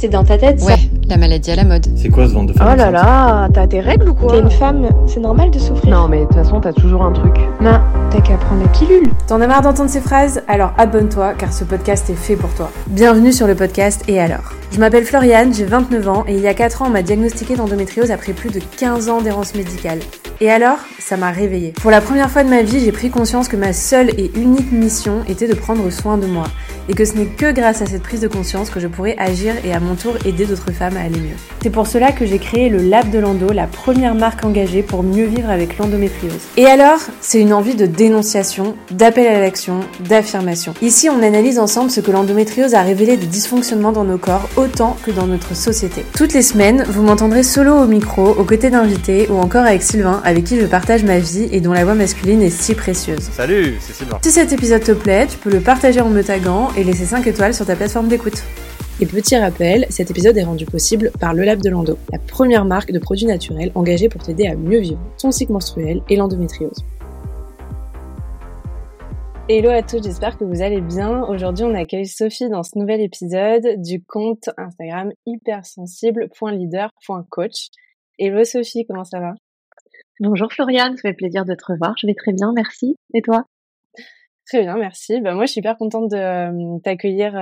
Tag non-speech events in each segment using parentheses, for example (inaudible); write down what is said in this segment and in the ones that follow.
c'est dans ta tête, ça. La maladie à la mode. C'est quoi ce ventre de femme Oh là là, t'as tes règles ou quoi T'es une femme, c'est normal de souffrir. Non mais de toute façon t'as toujours un truc. Non, t'as qu'à prendre la pilule. T'en as marre d'entendre ces phrases? Alors abonne-toi car ce podcast est fait pour toi. Bienvenue sur le podcast Et alors? Je m'appelle Floriane, j'ai 29 ans et il y a 4 ans on m'a diagnostiqué d'endométriose après plus de 15 ans d'errance médicale. Et alors? Ça m'a réveillée. Pour la première fois de ma vie, j'ai pris conscience que ma seule et unique mission était de prendre soin de moi. Et que ce n'est que grâce à cette prise de conscience que je pourrais agir et à mon tour aider d'autres femmes à aller mieux. C'est pour cela que j'ai créé le Lab de l'Endo, la première marque engagée pour mieux vivre avec l'endométriose. Et alors, c'est une envie de dénonciation, d'appel à l'action, d'affirmation. Ici, on analyse ensemble ce que l'endométriose a révélé des dysfonctionnements dans nos corps autant que dans notre société. Toutes les semaines, vous m'entendrez solo au micro, aux côtés d'invités ou encore avec Sylvain, avec qui je partage ma vie et dont la voix masculine est si précieuse. Salut, c'est Sylvain. Si cet épisode te plaît, tu peux le partager en me taguant et laisser 5 étoiles sur ta plateforme d'écoute. Et petit rappel, cet épisode est rendu possible par Le Lab de l'Endo, la première marque de produits naturels engagée pour t'aider à mieux vivre ton cycle menstruel et l'endométriose. Hello à tous, j'espère que vous allez bien. Aujourd'hui, on accueille Sophie dans ce nouvel épisode du compte Instagram hypersensible.leader.coach. Hello Sophie, comment ça va? Bonjour Floriane, ça fait plaisir de te revoir. Je vais très bien, merci. Et toi? Très bien, merci. Bah, moi, je suis hyper contente de euh, t'accueillir.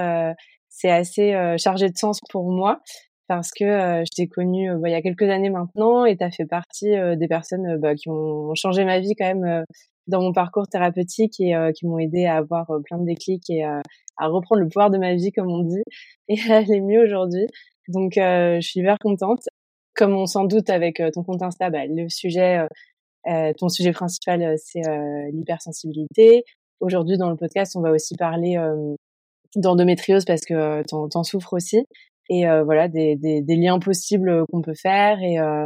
C'est assez euh, chargé de sens pour moi parce que euh, je t'ai connue euh, bah, il y a quelques années maintenant et tu as fait partie euh, des personnes euh, bah, qui ont changé ma vie quand même dans mon parcours thérapeutique et qui m'ont aidé à avoir plein de déclics et à reprendre le pouvoir de ma vie, comme on dit, (laughs) et à aller mieux aujourd'hui. Donc, je suis hyper contente. Comme on s'en doute avec ton compte Insta, bah, le sujet, ton sujet principal, c'est l'hypersensibilité. Aujourd'hui, dans le podcast, on va aussi parler d'endométriose parce que euh, t'en, t'en souffres aussi. Et euh, voilà, des, des, des liens possibles qu'on peut faire. Et, euh,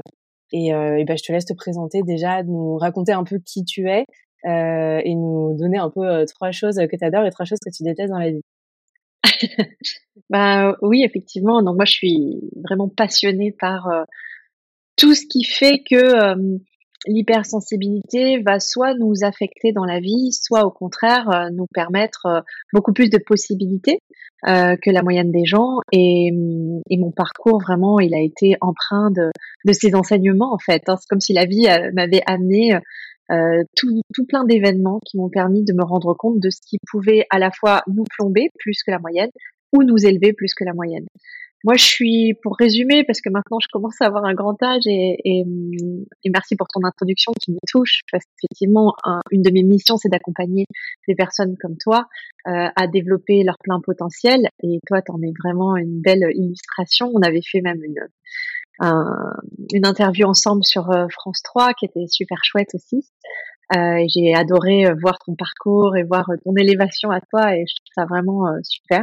et, euh, et ben, je te laisse te présenter déjà, nous raconter un peu qui tu es euh, et nous donner un peu euh, trois choses que tu adores et trois choses que tu détestes dans la vie. (laughs) Bah oui, effectivement. Donc moi, je suis vraiment passionnée par euh, tout ce qui fait que euh, l'hypersensibilité va soit nous affecter dans la vie, soit au contraire euh, nous permettre euh, beaucoup plus de possibilités euh, que la moyenne des gens. Et, et mon parcours, vraiment, il a été empreint de, ces enseignements, en fait. hein. C'est comme si la vie m'avait amené tout, tout plein d'événements qui m'ont permis de me rendre compte de ce qui pouvait à la fois nous plomber plus que la moyenne ou nous élever plus que la moyenne. Moi, je suis, pour résumer, parce que maintenant je commence à avoir un grand âge et, et, et merci pour ton introduction qui me touche, parce qu'effectivement, un- une de mes missions, c'est d'accompagner des personnes comme toi euh, à développer leur plein potentiel. Et toi, tu en es vraiment une belle illustration. On avait fait même une, un- une interview ensemble sur euh, France 3 qui était super chouette aussi. Euh, j'ai adoré euh, voir ton parcours et voir euh, ton élévation à toi et je trouve ça vraiment super.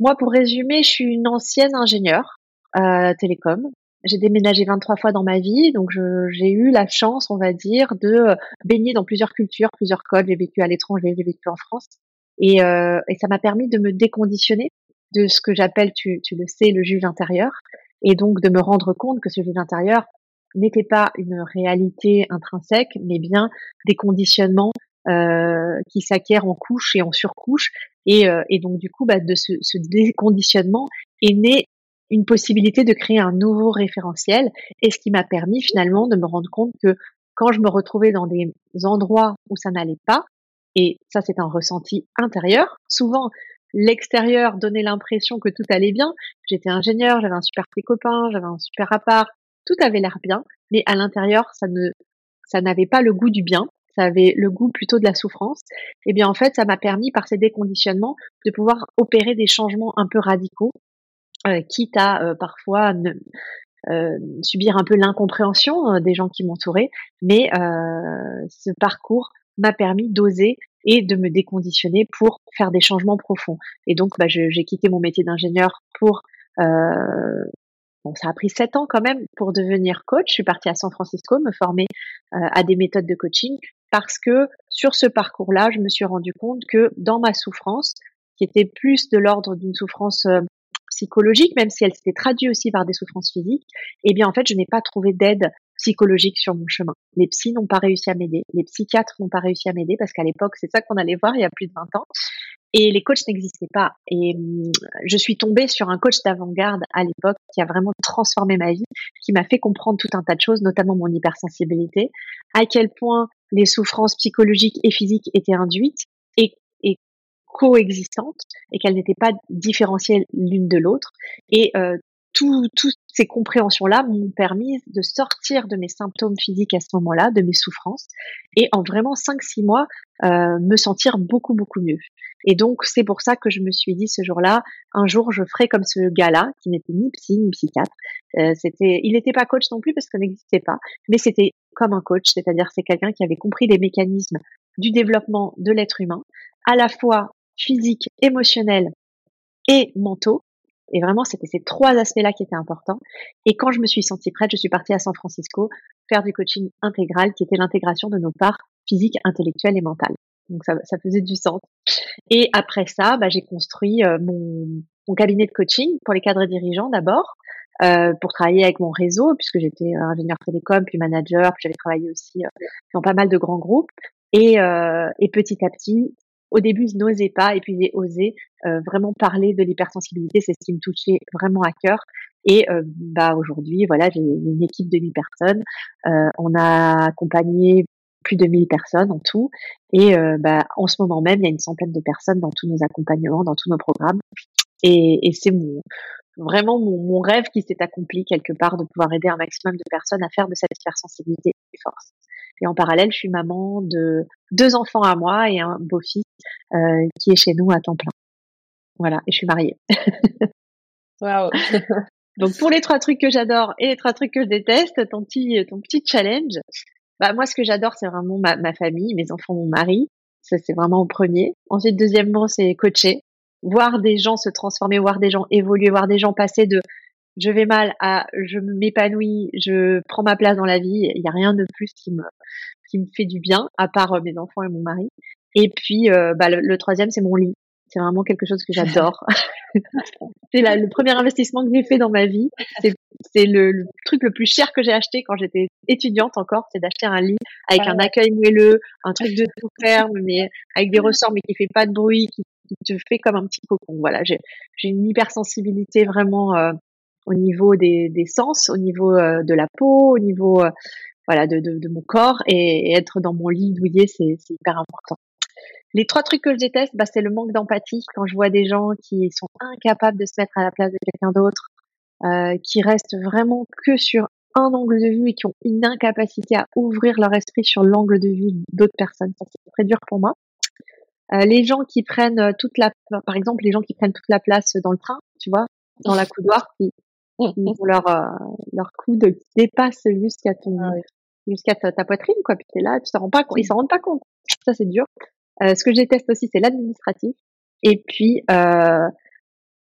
Moi, pour résumer, je suis une ancienne ingénieure euh, télécom. J'ai déménagé 23 fois dans ma vie, donc j'ai eu la chance, on va dire, de euh, baigner dans plusieurs cultures, plusieurs codes. J'ai vécu à l'étranger, j'ai vécu en France, et, euh, et ça m'a permis de me déconditionner de ce que j'appelle, tu, tu le sais, le juge intérieur, et donc de me rendre compte que ce juge intérieur n'était pas une réalité intrinsèque, mais bien des conditionnements euh, qui s'acquièrent en couche et en surcouche. Et, euh, et donc du coup, bah, de ce, ce déconditionnement est né une possibilité de créer un nouveau référentiel, et ce qui m'a permis finalement de me rendre compte que quand je me retrouvais dans des endroits où ça n'allait pas, et ça c'est un ressenti intérieur, souvent l'extérieur donnait l'impression que tout allait bien, j'étais ingénieur, j'avais un super petit copain, j'avais un super appart, tout avait l'air bien, mais à l'intérieur ça ne ça n'avait pas le goût du bien, avait le goût plutôt de la souffrance. Et bien en fait, ça m'a permis par ces déconditionnements de pouvoir opérer des changements un peu radicaux, euh, quitte à euh, parfois euh, subir un peu l'incompréhension des gens qui m'entouraient. Mais ce parcours m'a permis d'oser et de me déconditionner pour faire des changements profonds. Et donc, bah, j'ai quitté mon métier d'ingénieur pour Bon, ça a pris sept ans quand même pour devenir coach. Je suis partie à San Francisco me former à des méthodes de coaching parce que sur ce parcours-là, je me suis rendu compte que dans ma souffrance, qui était plus de l'ordre d'une souffrance euh, psychologique, même si elle s'était traduite aussi par des souffrances physiques, eh bien en fait, je n'ai pas trouvé d'aide psychologique sur mon chemin. Les psys n'ont pas réussi à m'aider, les psychiatres n'ont pas réussi à m'aider parce qu'à l'époque, c'est ça qu'on allait voir il y a plus de 20 ans. Et les coachs n'existaient pas. Et hum, je suis tombée sur un coach d'avant-garde à l'époque qui a vraiment transformé ma vie, qui m'a fait comprendre tout un tas de choses, notamment mon hypersensibilité, à quel point les souffrances psychologiques et physiques étaient induites et, et coexistantes et qu'elles n'étaient pas différentielles l'une de l'autre. Et euh, toutes ces compréhensions-là m'ont permis de sortir de mes symptômes physiques à ce moment-là, de mes souffrances, et en vraiment 5-6 mois, euh, me sentir beaucoup, beaucoup mieux. Et donc, c'est pour ça que je me suis dit ce jour-là, un jour, je ferai comme ce gars-là, qui n'était ni psy, ni psychiatre. Euh, c'était, il n'était pas coach non plus parce ça n'existait pas, mais c'était comme un coach, c'est-à-dire c'est quelqu'un qui avait compris les mécanismes du développement de l'être humain, à la fois physique, émotionnel et mentaux, et vraiment, c'était ces trois aspects-là qui étaient importants. Et quand je me suis sentie prête, je suis partie à San Francisco faire du coaching intégral, qui était l'intégration de nos parts physiques, intellectuelles et mentales. Donc ça, ça faisait du sens. Et après ça, bah, j'ai construit euh, mon, mon, cabinet de coaching pour les cadres dirigeants d'abord, euh, pour travailler avec mon réseau, puisque j'étais euh, ingénieur télécom, puis manager, puis j'avais travaillé aussi euh, dans pas mal de grands groupes. Et, euh, et petit à petit, au début, je n'osais pas, et puis j'ai osé euh, vraiment parler de l'hypersensibilité. C'est ce qui me touchait vraiment à cœur. Et euh, bah aujourd'hui, voilà, j'ai une équipe de 1000 personnes. Euh, on a accompagné plus de 1000 personnes en tout. Et bah, en ce moment même, il y a une centaine de personnes dans tous nos accompagnements, dans tous nos programmes. Et, et c'est mon, vraiment mon, mon rêve qui s'est accompli quelque part de pouvoir aider un maximum de personnes à faire de cette hypersensibilité une force. Et en parallèle, je suis maman de deux enfants à moi et un beau-fils euh, qui est chez nous à temps plein. Voilà, et je suis mariée. (laughs) Waouh. (laughs) Donc pour les trois trucs que j'adore et les trois trucs que je déteste, ton petit ton petit challenge. Bah moi ce que j'adore c'est vraiment ma, ma famille, mes enfants, mon mari. Ça c'est vraiment au premier. Ensuite deuxièmement c'est coacher, voir des gens se transformer, voir des gens évoluer, voir des gens passer de je vais mal à je m'épanouis, je prends ma place dans la vie. Il n'y a rien de plus qui me qui me fait du bien à part euh, mes enfants et mon mari. Et puis euh, bah, le, troisième c'est mon lit. C'est vraiment quelque chose que j'adore. (laughs) c'est le premier investissement que j'ai fait dans ma vie. C'est le, truc le plus cher que j'ai acheté quand j'étais étudiante encore, c'est d'acheter un lit avec un accueil moelleux, un truc de tout ferme, mais avec des ressorts, mais qui fait pas de bruit, qui, te fait comme un petit cocon. Voilà, j'ai une hypersensibilité vraiment euh, au niveau des, des sens, au niveau euh, de la peau, au niveau euh, voilà de, de, de, mon corps et, être dans mon lit douillet, c'est hyper important. Les trois trucs que je déteste, bah, c'est le manque d'empathie quand je vois des gens qui sont incapables de se mettre à la place de quelqu'un d'autre, euh, qui restent vraiment que sur un angle de vue et qui ont une incapacité à ouvrir leur esprit sur l'angle de vue d'autres personnes. Ça, c'est très dur pour moi. Euh, les gens qui prennent toute la, par exemple, les gens qui prennent toute la place dans le train, tu vois, dans la couloir, qui, leur euh, leur coude qui dépasse jusqu'à ton ah jusqu'à ta, poitrine quoi. Puis t'es là tu t'en rends pas compte ils s'en rendent pas compte. Ça c'est dur. Euh, ce que je déteste aussi c'est l'administratif. Et puis euh,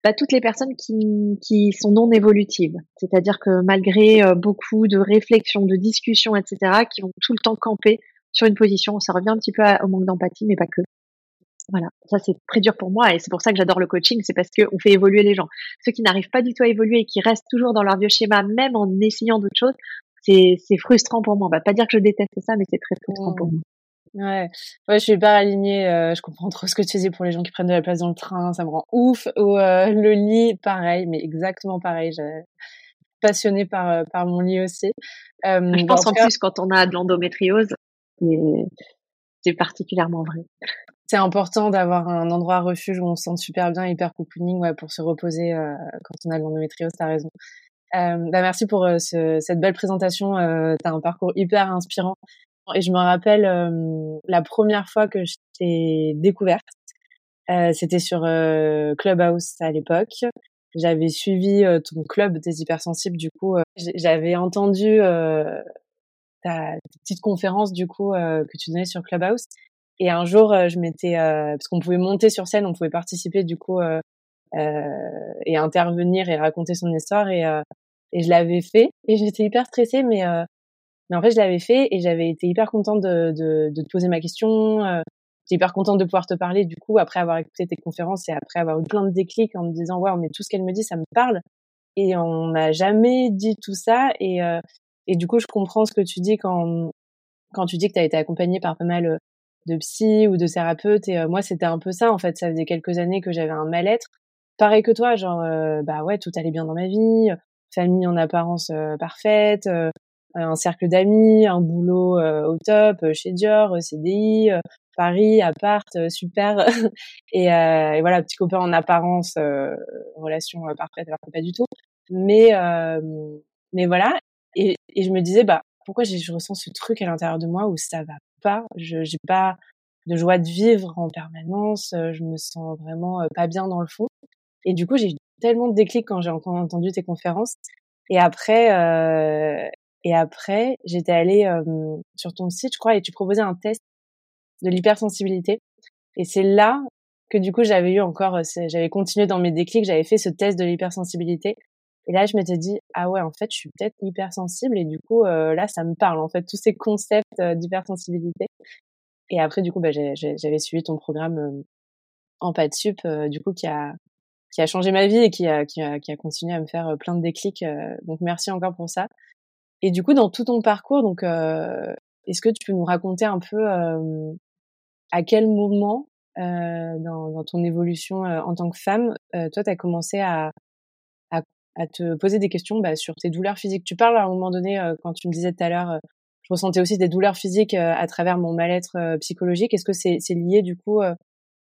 bah, toutes les personnes qui, qui sont non évolutives. C'est-à-dire que malgré euh, beaucoup de réflexions de discussions etc qui vont tout le temps camper sur une position ça revient un petit peu au manque d'empathie mais pas que voilà, ça c'est très dur pour moi et c'est pour ça que j'adore le coaching, c'est parce qu'on fait évoluer les gens. Ceux qui n'arrivent pas du tout à évoluer et qui restent toujours dans leur vieux schéma, même en essayant d'autres choses, c'est frustrant pour moi. On va pas dire que je déteste ça, mais c'est très frustrant pour moi. Ouais, ouais, je suis pas alignée. Euh, je comprends trop ce que tu dis pour les gens qui prennent de la place dans le train, ça me rend ouf. Ou euh, le lit, pareil, mais exactement pareil. J'ai passionnée par euh, par mon lit aussi. je pense en plus quand on a de l'endométriose, c'est particulièrement vrai c'est important d'avoir un endroit refuge où on se sent super bien, hyper cocooning, ouais, pour se reposer euh, quand on a l'endométriose, t'as raison. Euh, bah merci pour euh, ce, cette belle présentation. Euh, t'as un parcours hyper inspirant. Et je me rappelle euh, la première fois que je t'ai découverte, c'était sur Clubhouse à l'époque. J'avais suivi ton club des hypersensibles, du coup, j'avais entendu ta petite conférence du coup que tu donnais sur Clubhouse et un jour, euh, je m'étais, euh, parce qu'on pouvait monter sur scène, on pouvait participer du coup euh, et intervenir et raconter son histoire. Et et je l'avais fait. Et j'étais hyper stressée, mais mais en fait je l'avais fait et j'avais été hyper contente de, de, de te poser ma question. J'étais hyper contente de pouvoir te parler du coup après avoir écouté tes conférences et après avoir eu plein de déclics en me disant waouh mais tout ce qu'elle me dit ça me parle. Et on m'a jamais dit tout ça. Et et du coup je comprends ce que tu dis quand quand tu dis que tu as été accompagnée par pas mal de psy ou de thérapeute. Et moi, c'était un peu ça. En fait, ça faisait quelques années que j'avais un mal-être. Pareil que toi, genre, bah ouais, tout allait bien dans ma vie, famille en apparence parfaite, un cercle d'amis, un boulot au top, chez Dior, CDI, Paris, appart, super. (laughs) et, et, voilà, petit copain en apparence, relation parfaite, alors que pas du tout. Mais, mais voilà. Et, et je me disais, bah, pourquoi je ressens ce truc à l'intérieur de moi où ça va pas, je j'ai pas de joie de vivre en permanence, je me sens vraiment pas bien dans le fond. Et du coup, j'ai eu tellement de déclics quand j'ai entendu tes conférences. Et après, euh, et après, j'étais allée sur ton site, je crois, et tu proposais un test de l'hypersensibilité. Et c'est là que du coup, j'avais eu encore, j'avais continué dans mes déclics, j'avais fait ce test de l'hypersensibilité. Et là, je m'étais dit, ah ouais, en fait, je suis peut-être hypersensible. Et du coup, euh, là, ça me parle, en fait, tous ces concepts euh, d'hypersensibilité. Et après, du coup, bah, j'avais suivi ton programme euh, en pas de sup, du coup, qui a, qui a changé ma vie et qui a, qui a, qui a continué à me faire plein de déclics. donc, merci encore pour ça. Et du coup, dans tout ton parcours, donc, est-ce que tu peux nous raconter un peu à quel moment dans, dans, ton évolution en tant que femme, toi, tu as commencé à, à te poser des questions bah, sur tes douleurs physiques. Tu parles à un moment donné, euh, quand tu me disais tout à l'heure, euh, je ressentais aussi des douleurs physiques euh, à travers mon mal-être psychologique. Est-ce que c'est lié du coup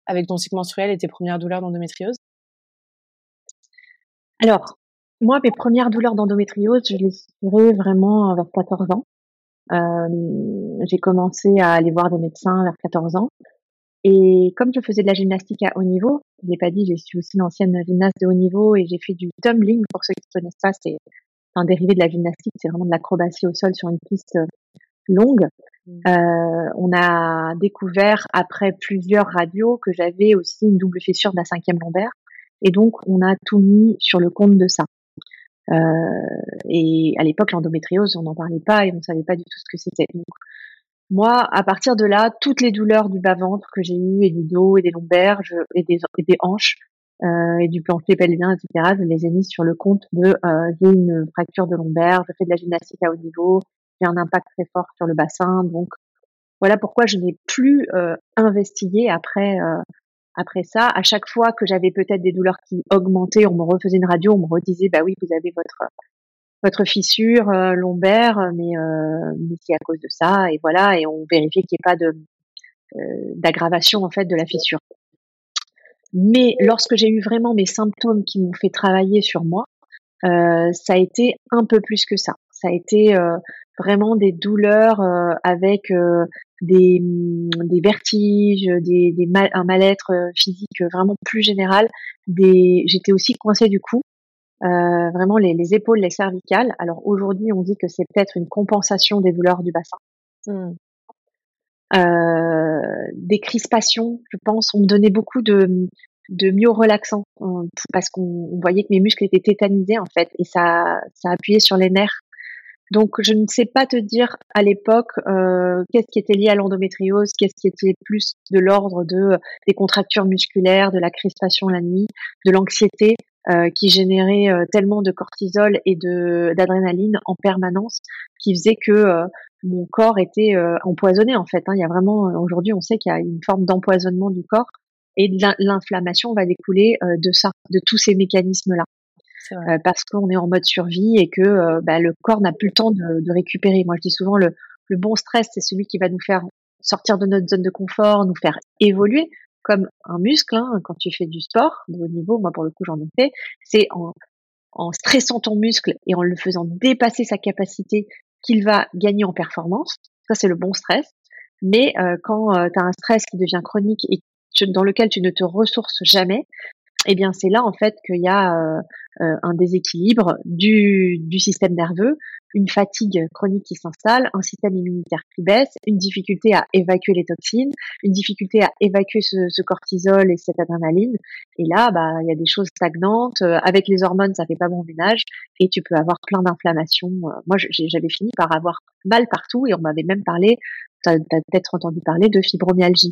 avec ton cycle menstruel et tes premières douleurs d'endométriose? Alors, moi, mes premières douleurs d'endométriose, je les tirées vraiment vers 14 ans. j'ai commencé à aller voir des médecins vers 14 ans. Et comme je faisais de la gymnastique à haut niveau, je l'ai pas dit, je suis aussi une ancienne gymnaste de haut niveau et j'ai fait du tumbling. Pour ceux qui ne connaissent pas, c'est un dérivé de la gymnastique, c'est vraiment de l'acrobatie au sol sur une piste euh, longue. Mmh. Euh, on a découvert après plusieurs radios que j'avais aussi une double fissure de la cinquième lombaire, et donc on a tout mis sur le compte de ça. Euh, et à l'époque, l'endométriose, on n'en parlait pas et on ne savait pas du tout ce que c'était. Donc moi, à partir de là, toutes les douleurs du bas-ventre que j'ai eues, et du dos, et des lombaires, et, des, des hanches, euh, et du plancher pelvien, etc., je les ai mis sur le compte de euh, j'ai une fracture de lombaire, je fais de la gymnastique à haut niveau, j'ai un impact très fort sur le bassin, donc voilà pourquoi je n'ai plus euh, investigué après euh, après ça. À chaque fois que j'avais peut-être des douleurs qui augmentaient, on me refaisait une radio, on me redisait bah oui, vous avez votre votre fissure euh, lombaire, mais, euh, mais c'est à cause de ça, et voilà, et on vérifiait qu'il n'y ait pas de euh, d'aggravation en fait de la fissure. Mais lorsque j'ai eu vraiment mes symptômes qui m'ont fait travailler sur moi, euh, ça a été un peu plus que ça. Ça a été euh, vraiment des douleurs euh, avec des, des, vertiges, des, des mal, un mal-être physique vraiment plus général. J'étais aussi coincée du cou. Euh, vraiment les, les, épaules, les cervicales. Alors aujourd'hui, on dit que c'est peut-être une compensation des douleurs du bassin. Mmh. Euh, des crispations, je pense. On me donnait beaucoup de, de myo-relaxants euh, parce qu'on voyait que mes muscles étaient tétanisés en fait et ça, ça appuyait sur les nerfs. Donc je ne sais pas te dire à l'époque euh, qu'est-ce qui était lié à l'endométriose, qu'est-ce qui était plus de l'ordre de des contractures musculaires, de la crispation la nuit, de l'anxiété. Euh, qui générait euh, tellement de cortisol et de d'adrénaline en permanence, qui faisait que euh, mon corps était empoisonné en fait. Hein. Il y a vraiment aujourd'hui, on sait qu'il y a une forme d'empoisonnement du corps et l'inflammation va découler de ça, de tous ces mécanismes-là. parce qu'on est en mode survie et que bah, le corps n'a plus le temps de, de, récupérer. Moi, je dis souvent le, le bon stress, c'est celui qui va nous faire sortir de notre zone de confort, nous faire évoluer comme un muscle, hein, quand tu fais du sport de haut niveau, moi pour le coup j'en ai fait, c'est en, en stressant ton muscle et en le faisant dépasser sa capacité qu'il va gagner en performance. Ça c'est le bon stress. Mais euh, quand euh, tu as un stress qui devient chronique et dans lequel tu ne te ressources jamais, eh bien c'est là en fait qu'il y a euh, euh, un déséquilibre du, du, système nerveux, une fatigue chronique qui s'installe, un système immunitaire qui baisse, une difficulté à évacuer les toxines, une difficulté à évacuer ce, cortisol et cette adrénaline. Et là, bah il y a des choses stagnantes. Euh, avec les hormones, ça fait pas bon ménage et tu peux avoir plein d'inflammations. Moi, j'avais fini par avoir mal partout et on m'avait même parlé. Tu as, peut-être entendu parler de fibromyalgie.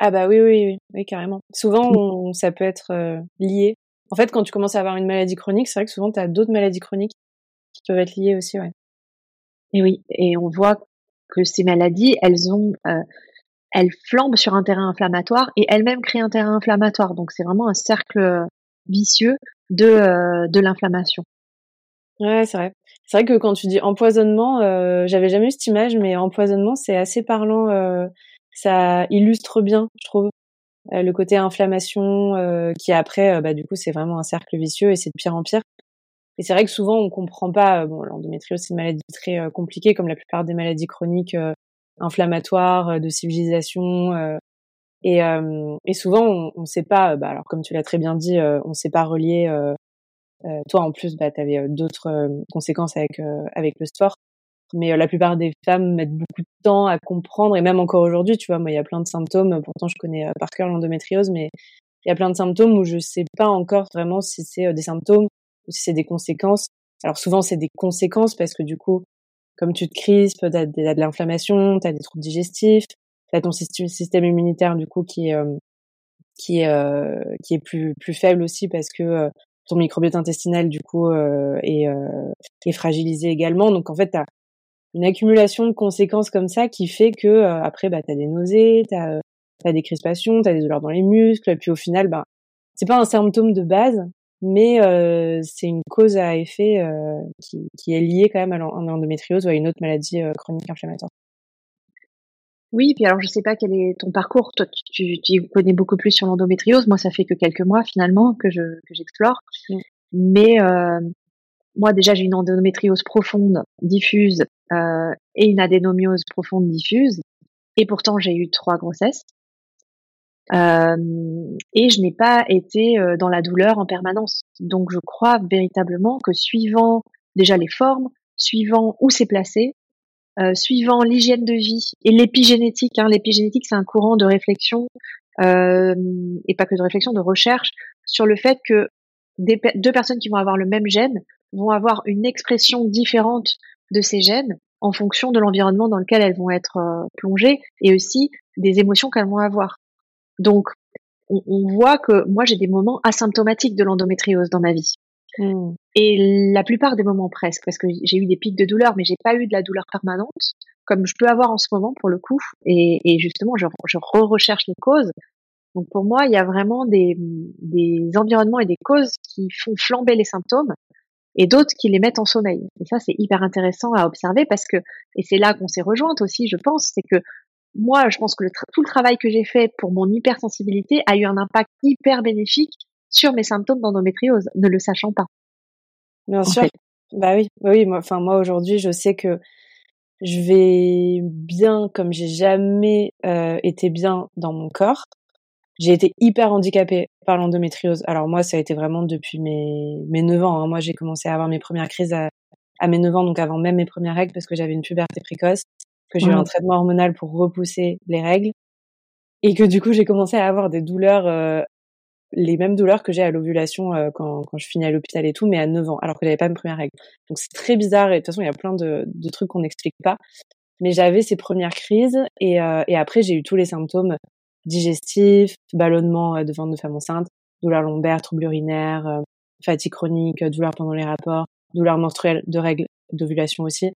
Ah bah oui, oui, oui, oui carrément. Souvent, ça peut être euh, lié. En fait, quand tu commences à avoir une maladie chronique, c'est vrai que souvent, tu as d'autres maladies chroniques qui peuvent être liées aussi, ouais. Et oui, et on voit que ces maladies, elles ont, euh, elle flambe sur un terrain inflammatoire et elle-même crée un terrain inflammatoire. Donc c'est vraiment un cercle vicieux de, euh, de l'inflammation. Ouais, c'est vrai. C'est vrai que quand tu dis empoisonnement, euh, j'avais jamais eu cette image, mais empoisonnement, c'est assez parlant. Euh, ça illustre bien, je trouve, euh, le côté inflammation euh, qui après, bah, du coup, c'est vraiment un cercle vicieux et c'est de pire en pire. Et c'est vrai que souvent, on comprend pas. bon, l'endométriose, c'est une maladie très compliquée, comme la plupart des maladies chroniques inflammatoires de civilisation. Et, et, souvent, on ne sait pas. Bah, alors, comme tu l'as très bien dit, on ne sait pas relier euh, toi, en plus, bah, tu avais euh, d'autres euh, conséquences avec, avec le sport. Mais la plupart des femmes mettent beaucoup de temps à comprendre, et même encore aujourd'hui, tu vois, moi, il y a plein de symptômes. Pourtant, je connais par cœur l'endométriose, mais il y a plein de symptômes où je sais pas encore vraiment si c'est des symptômes ou si c'est des conséquences. Alors souvent, c'est des conséquences parce que du coup, comme tu te crispes, tu as, de l'inflammation, tu as des troubles digestifs, tu as ton système immunitaire du coup qui est qui est qui est plus plus faible aussi parce que ton microbiote intestinal du coup euh, est, euh, est, fragilisé également. Donc en fait, tu as une accumulation de conséquences comme ça qui fait que euh, après bah tu as des nausées, tu as, as, des crispations, tu as des douleurs dans les muscles et puis au final bah c'est pas un symptôme de base mais euh, c'est une cause à effet euh, qui, qui, est liée quand même à l'endométriose ou à une autre maladie chronique inflammatoire. Oui, puis alors je sais pas quel est ton parcours. Toi, tu, tu, connais beaucoup plus sur l'endométriose. Moi, ça fait que quelques mois finalement que je que j'explore. Mm. Mais euh, moi, déjà, j'ai une endométriose profonde, diffuse, euh, et une adénomiose profonde, diffuse. Et pourtant, j'ai eu trois grossesses. Euh, et je n'ai pas été euh, dans la douleur en permanence. Donc, je crois véritablement que suivant déjà les formes, suivant où c'est placé, suivant l'hygiène de vie et l'épigénétique. Hein. L'épigénétique, c'est un courant de réflexion euh, et pas que de réflexion, de recherche sur le fait que deux personnes qui vont avoir le même gène vont avoir une expression différente de ces gènes en fonction de l'environnement dans lequel elles vont être euh, plongées et aussi des émotions qu'elles vont avoir. Donc, on, on voit que moi, j'ai des moments asymptomatiques de l'endométriose dans ma vie. Mmh. Et la plupart des moments presque, parce que j'ai eu des pics de douleur, mais j'ai pas eu de la douleur permanente, comme je peux avoir en ce moment pour le coup. Et, et justement, je, je re-recherche les causes. Donc pour moi, il y a vraiment des, des environnements et des causes qui font flamber les symptômes et d'autres qui les mettent en sommeil. Et ça, c'est hyper intéressant à observer parce que, et c'est là qu'on s'est rejointe aussi, je pense, c'est que moi, je pense que le tout le travail que j'ai fait pour mon hypersensibilité a eu un impact hyper bénéfique sur mes symptômes d'endométriose, ne le sachant pas. Bien sûr. Bah oui, bah oui. Moi, enfin moi aujourd'hui, je sais que je vais bien comme j'ai jamais euh, été bien dans mon corps. J'ai été hyper handicapée par l'endométriose. Alors moi, ça a été vraiment depuis mes mes 9 ans. Hein. Moi, j'ai commencé à avoir mes premières crises à, à mes 9 ans, donc avant même mes premières règles, parce que j'avais une puberté précoce, que j'ai eu un traitement hormonal pour repousser les règles, et que du coup, j'ai commencé à avoir des douleurs euh, les mêmes douleurs que j'ai à l'ovulation euh, quand, quand je finis à l'hôpital et tout, mais à 9 ans, alors que j'avais pas mes premières règles. Donc c'est très bizarre et de toute façon il y a plein de, de trucs qu'on n'explique pas. Mais j'avais ces premières crises et, euh, et après j'ai eu tous les symptômes digestifs, ballonnement euh, de ventre de femme enceinte, douleurs lombaires, troubles urinaires, fatigue chronique, douleurs pendant les rapports, douleurs menstruelles de règles, d'ovulation aussi.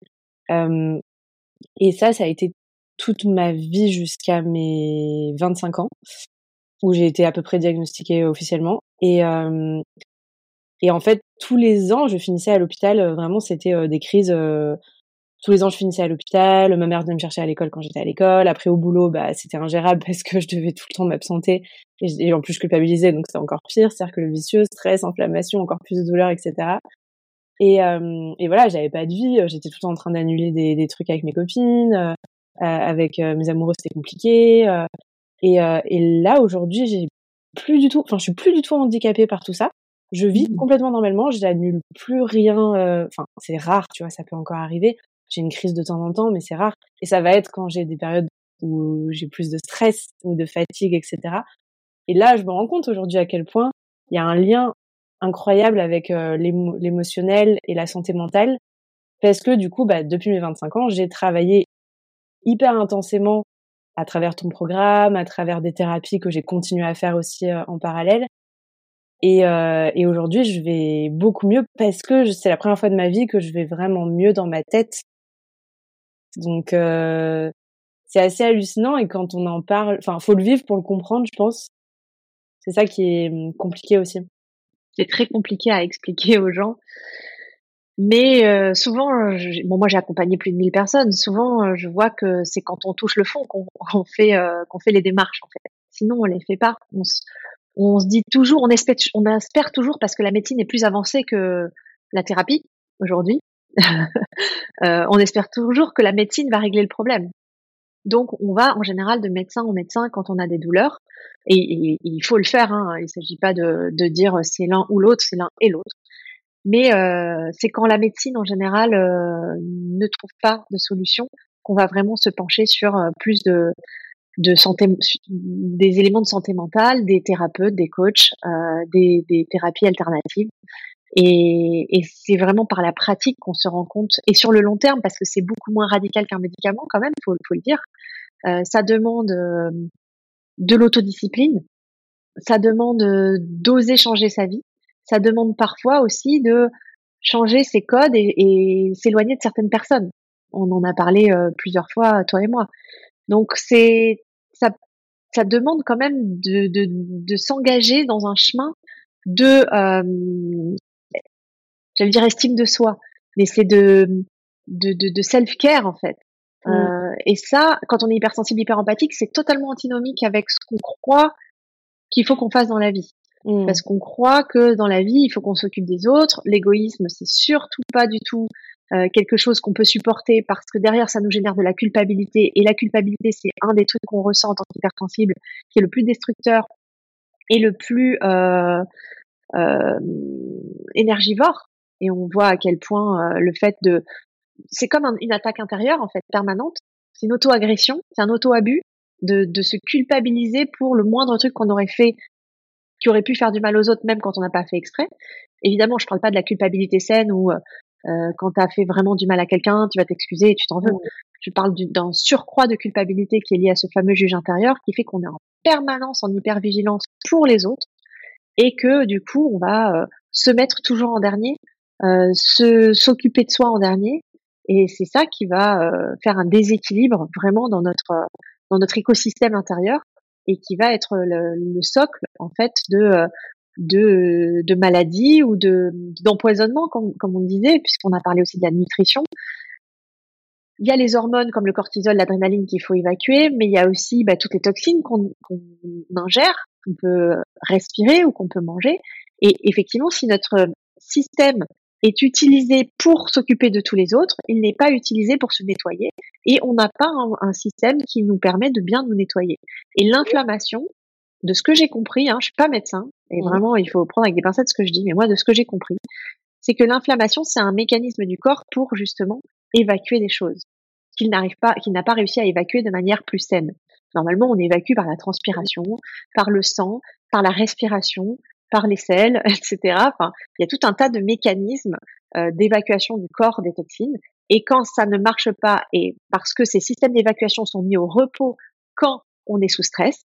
et ça, ça a été toute ma vie jusqu'à mes 25 ans où j'ai été à peu près diagnostiquée officiellement. Et, euh, et en fait, tous les ans, je finissais à l'hôpital. Euh, vraiment, c'était euh, des crises. Tous les ans, je finissais à l'hôpital. Ma mère venait me chercher à l'école quand j'étais à l'école. Après, au boulot, bah, c'était ingérable (laughs) parce que je devais tout le temps m'absenter. Et, en plus, je culpabilisais, donc c'était encore pire. C'est-à-dire que le vicieux, stress, inflammation, encore plus de douleur, etc. Et, et voilà, j'avais pas de vie. J'étais tout le temps en train d'annuler des, des, trucs avec mes copines. avec mes amoureux, c'était compliqué. Et, euh, et là aujourd'hui, j'ai plus du tout, enfin, je suis plus du tout handicapée par tout ça. Je vis mmh. complètement normalement, j'annule plus rien. Euh, enfin, c'est rare, tu vois, ça peut encore arriver. J'ai une crise de temps en temps, mais c'est rare. Et ça va être quand j'ai des périodes où j'ai plus de stress ou de fatigue, etc. Et là, je me rends compte aujourd'hui à quel point il y a un lien incroyable avec euh, l'émotionnel et la santé mentale, parce que du coup, bah, depuis mes 25 ans, j'ai travaillé hyper intensément à travers ton programme, à travers des thérapies que j'ai continué à faire aussi euh, en parallèle. Euh, et aujourd'hui, je vais beaucoup mieux parce que c'est la première fois de ma vie que je vais vraiment mieux dans ma tête. Donc, euh, c'est assez hallucinant et quand on en parle, enfin, faut le vivre pour le comprendre, je pense. C'est ça qui est hum, compliqué aussi. C'est très compliqué à expliquer aux gens. Mais euh, souvent, bon, moi j'ai accompagné plus de 1000 personnes. Souvent, euh, je vois que c'est quand on touche le fond (laughs) qu'on fait euh, qu'on fait les démarches. En fait. Sinon, on les fait pas. On, on se dit toujours, on espère toujours parce que la médecine est plus avancée que la thérapie aujourd'hui. (laughs) euh, on espère toujours que la médecine va régler le problème. Donc, on va en général de médecin en médecin quand on a des douleurs. Et, il faut le faire. Hein. Il ne s'agit pas de, dire c'est l'un ou l'autre, c'est l'un et l'autre. Mais euh, c'est quand la médecine en général euh, ne trouve pas de solution qu'on va vraiment se pencher sur euh, plus de, santé, des éléments de santé mentale, des thérapeutes, des coachs, euh, des, thérapies alternatives. Et, et c'est vraiment par la pratique qu'on se rend compte, et sur le long terme, parce que c'est beaucoup moins radical qu'un médicament quand même, faut, faut le dire. Euh, ça demande euh, de l'autodiscipline, ça demande d'oser changer sa vie, ça demande parfois aussi de changer ses codes et, et s'éloigner de certaines personnes. On en a parlé euh, plusieurs fois, toi et moi. Donc c'est ça, ça demande quand même de, de, de s'engager dans un chemin de, euh, j'allais dire estime de soi, mais c'est de, de, de, de self-care en fait. Mmh. Euh, et ça, quand on est hypersensible, hyper empathique, c'est totalement antinomique avec ce qu'on croit qu'il faut qu'on fasse dans la vie. Mmh. Parce qu'on croit que dans la vie, il faut qu'on s'occupe des autres. L'égoïsme, c'est surtout pas du tout euh, quelque chose qu'on peut supporter parce que derrière, ça nous génère de la culpabilité. Et la culpabilité, c'est un des trucs qu'on ressent en tant qu'hypersensible, qui est le plus destructeur et le plus euh, euh, énergivore. Et on voit à quel point euh, le fait de... C'est comme un, une attaque intérieure, en fait, permanente. C'est une auto-agression, c'est un auto-abus de, de se culpabiliser pour le moindre truc qu'on aurait fait qui aurait pu faire du mal aux autres, même quand on n'a pas fait exprès. Évidemment, je parle pas de la culpabilité saine où euh, quand tu as fait vraiment du mal à quelqu'un, tu vas t'excuser et tu t'en veux. Je parle d'un surcroît de culpabilité qui est lié à ce fameux juge intérieur qui fait qu'on est en permanence en hypervigilance pour les autres et que du coup, on va euh, se mettre toujours en dernier, euh, se s'occuper de soi en dernier et c'est ça qui va euh, faire un déséquilibre vraiment dans notre dans notre écosystème intérieur et qui va être le, le socle en fait de euh, de, de maladies ou de d'empoisonnement comme, comme on disait puisqu'on a parlé aussi de la nutrition il y a les hormones comme le cortisol, l'adrénaline qu'il faut évacuer, mais il y a aussi bah, toutes les toxines qu'on ingère, qu'on peut respirer ou qu'on peut manger. Et effectivement, si notre système est utilisé pour s'occuper de tous les autres, il n'est pas utilisé pour se nettoyer et on n'a pas un, un, système qui nous permet de bien nous nettoyer. Et l'inflammation, de ce que j'ai compris, hein, je suis pas médecin et mmh. vraiment il faut prendre avec des pincettes ce que je dis, mais moi de ce que j'ai compris, c'est que l'inflammation c'est un mécanisme du corps pour justement évacuer des choses qu'il n'arrive pas, qu'il n'a pas réussi à évacuer de manière plus saine. Normalement, on évacue par la transpiration, par le sang, par la respiration, par les selles, (laughs) etc. Enfin, il y a tout un tas de mécanismes euh, d'évacuation du corps des toxines. Et quand ça ne marche pas, et parce que ces systèmes d'évacuation sont mis au repos quand on est sous stress,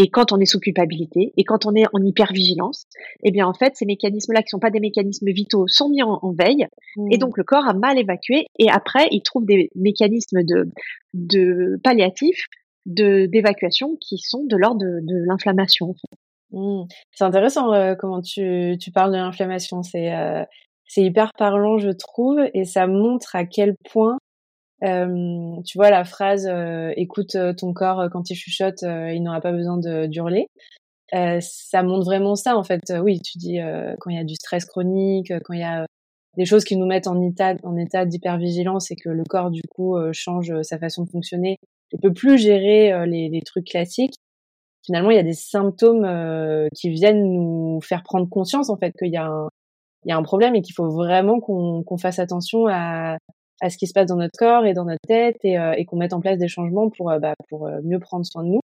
et quand on est sous culpabilité, et quand on est en hypervigilance, eh bien en fait, ces mécanismes-là qui sont pas des mécanismes vitaux sont mis en, veille, et mmh. donc le corps a mal évacué, et après il trouve des mécanismes de, de palliatifs, de d'évacuation qui sont de l'ordre de, de l'inflammation. Mmh. C'est intéressant euh, comment tu, tu parles de l'inflammation. C'est euh, hyper parlant, je trouve, et ça montre à quel point, euh, tu vois, la phrase "écoute ton corps quand il chuchote, il n'aura pas besoin de d'hurler". ça montre vraiment ça, en fait. oui, tu dis quand il y a du stress chronique, quand il y a des choses qui nous mettent en état en état d'hypervigilance et que le corps du coup change sa façon de fonctionner, il peut plus gérer les, les trucs classiques finalement il y a des symptômes euh, qui viennent nous faire prendre conscience en fait qu'il y a un il y a un problème et qu'il faut vraiment qu'on qu'on fasse attention à à ce qui se passe dans notre corps et dans notre tête et, euh, et qu'on mette en place des changements pour euh, bah, pour mieux prendre soin de nous.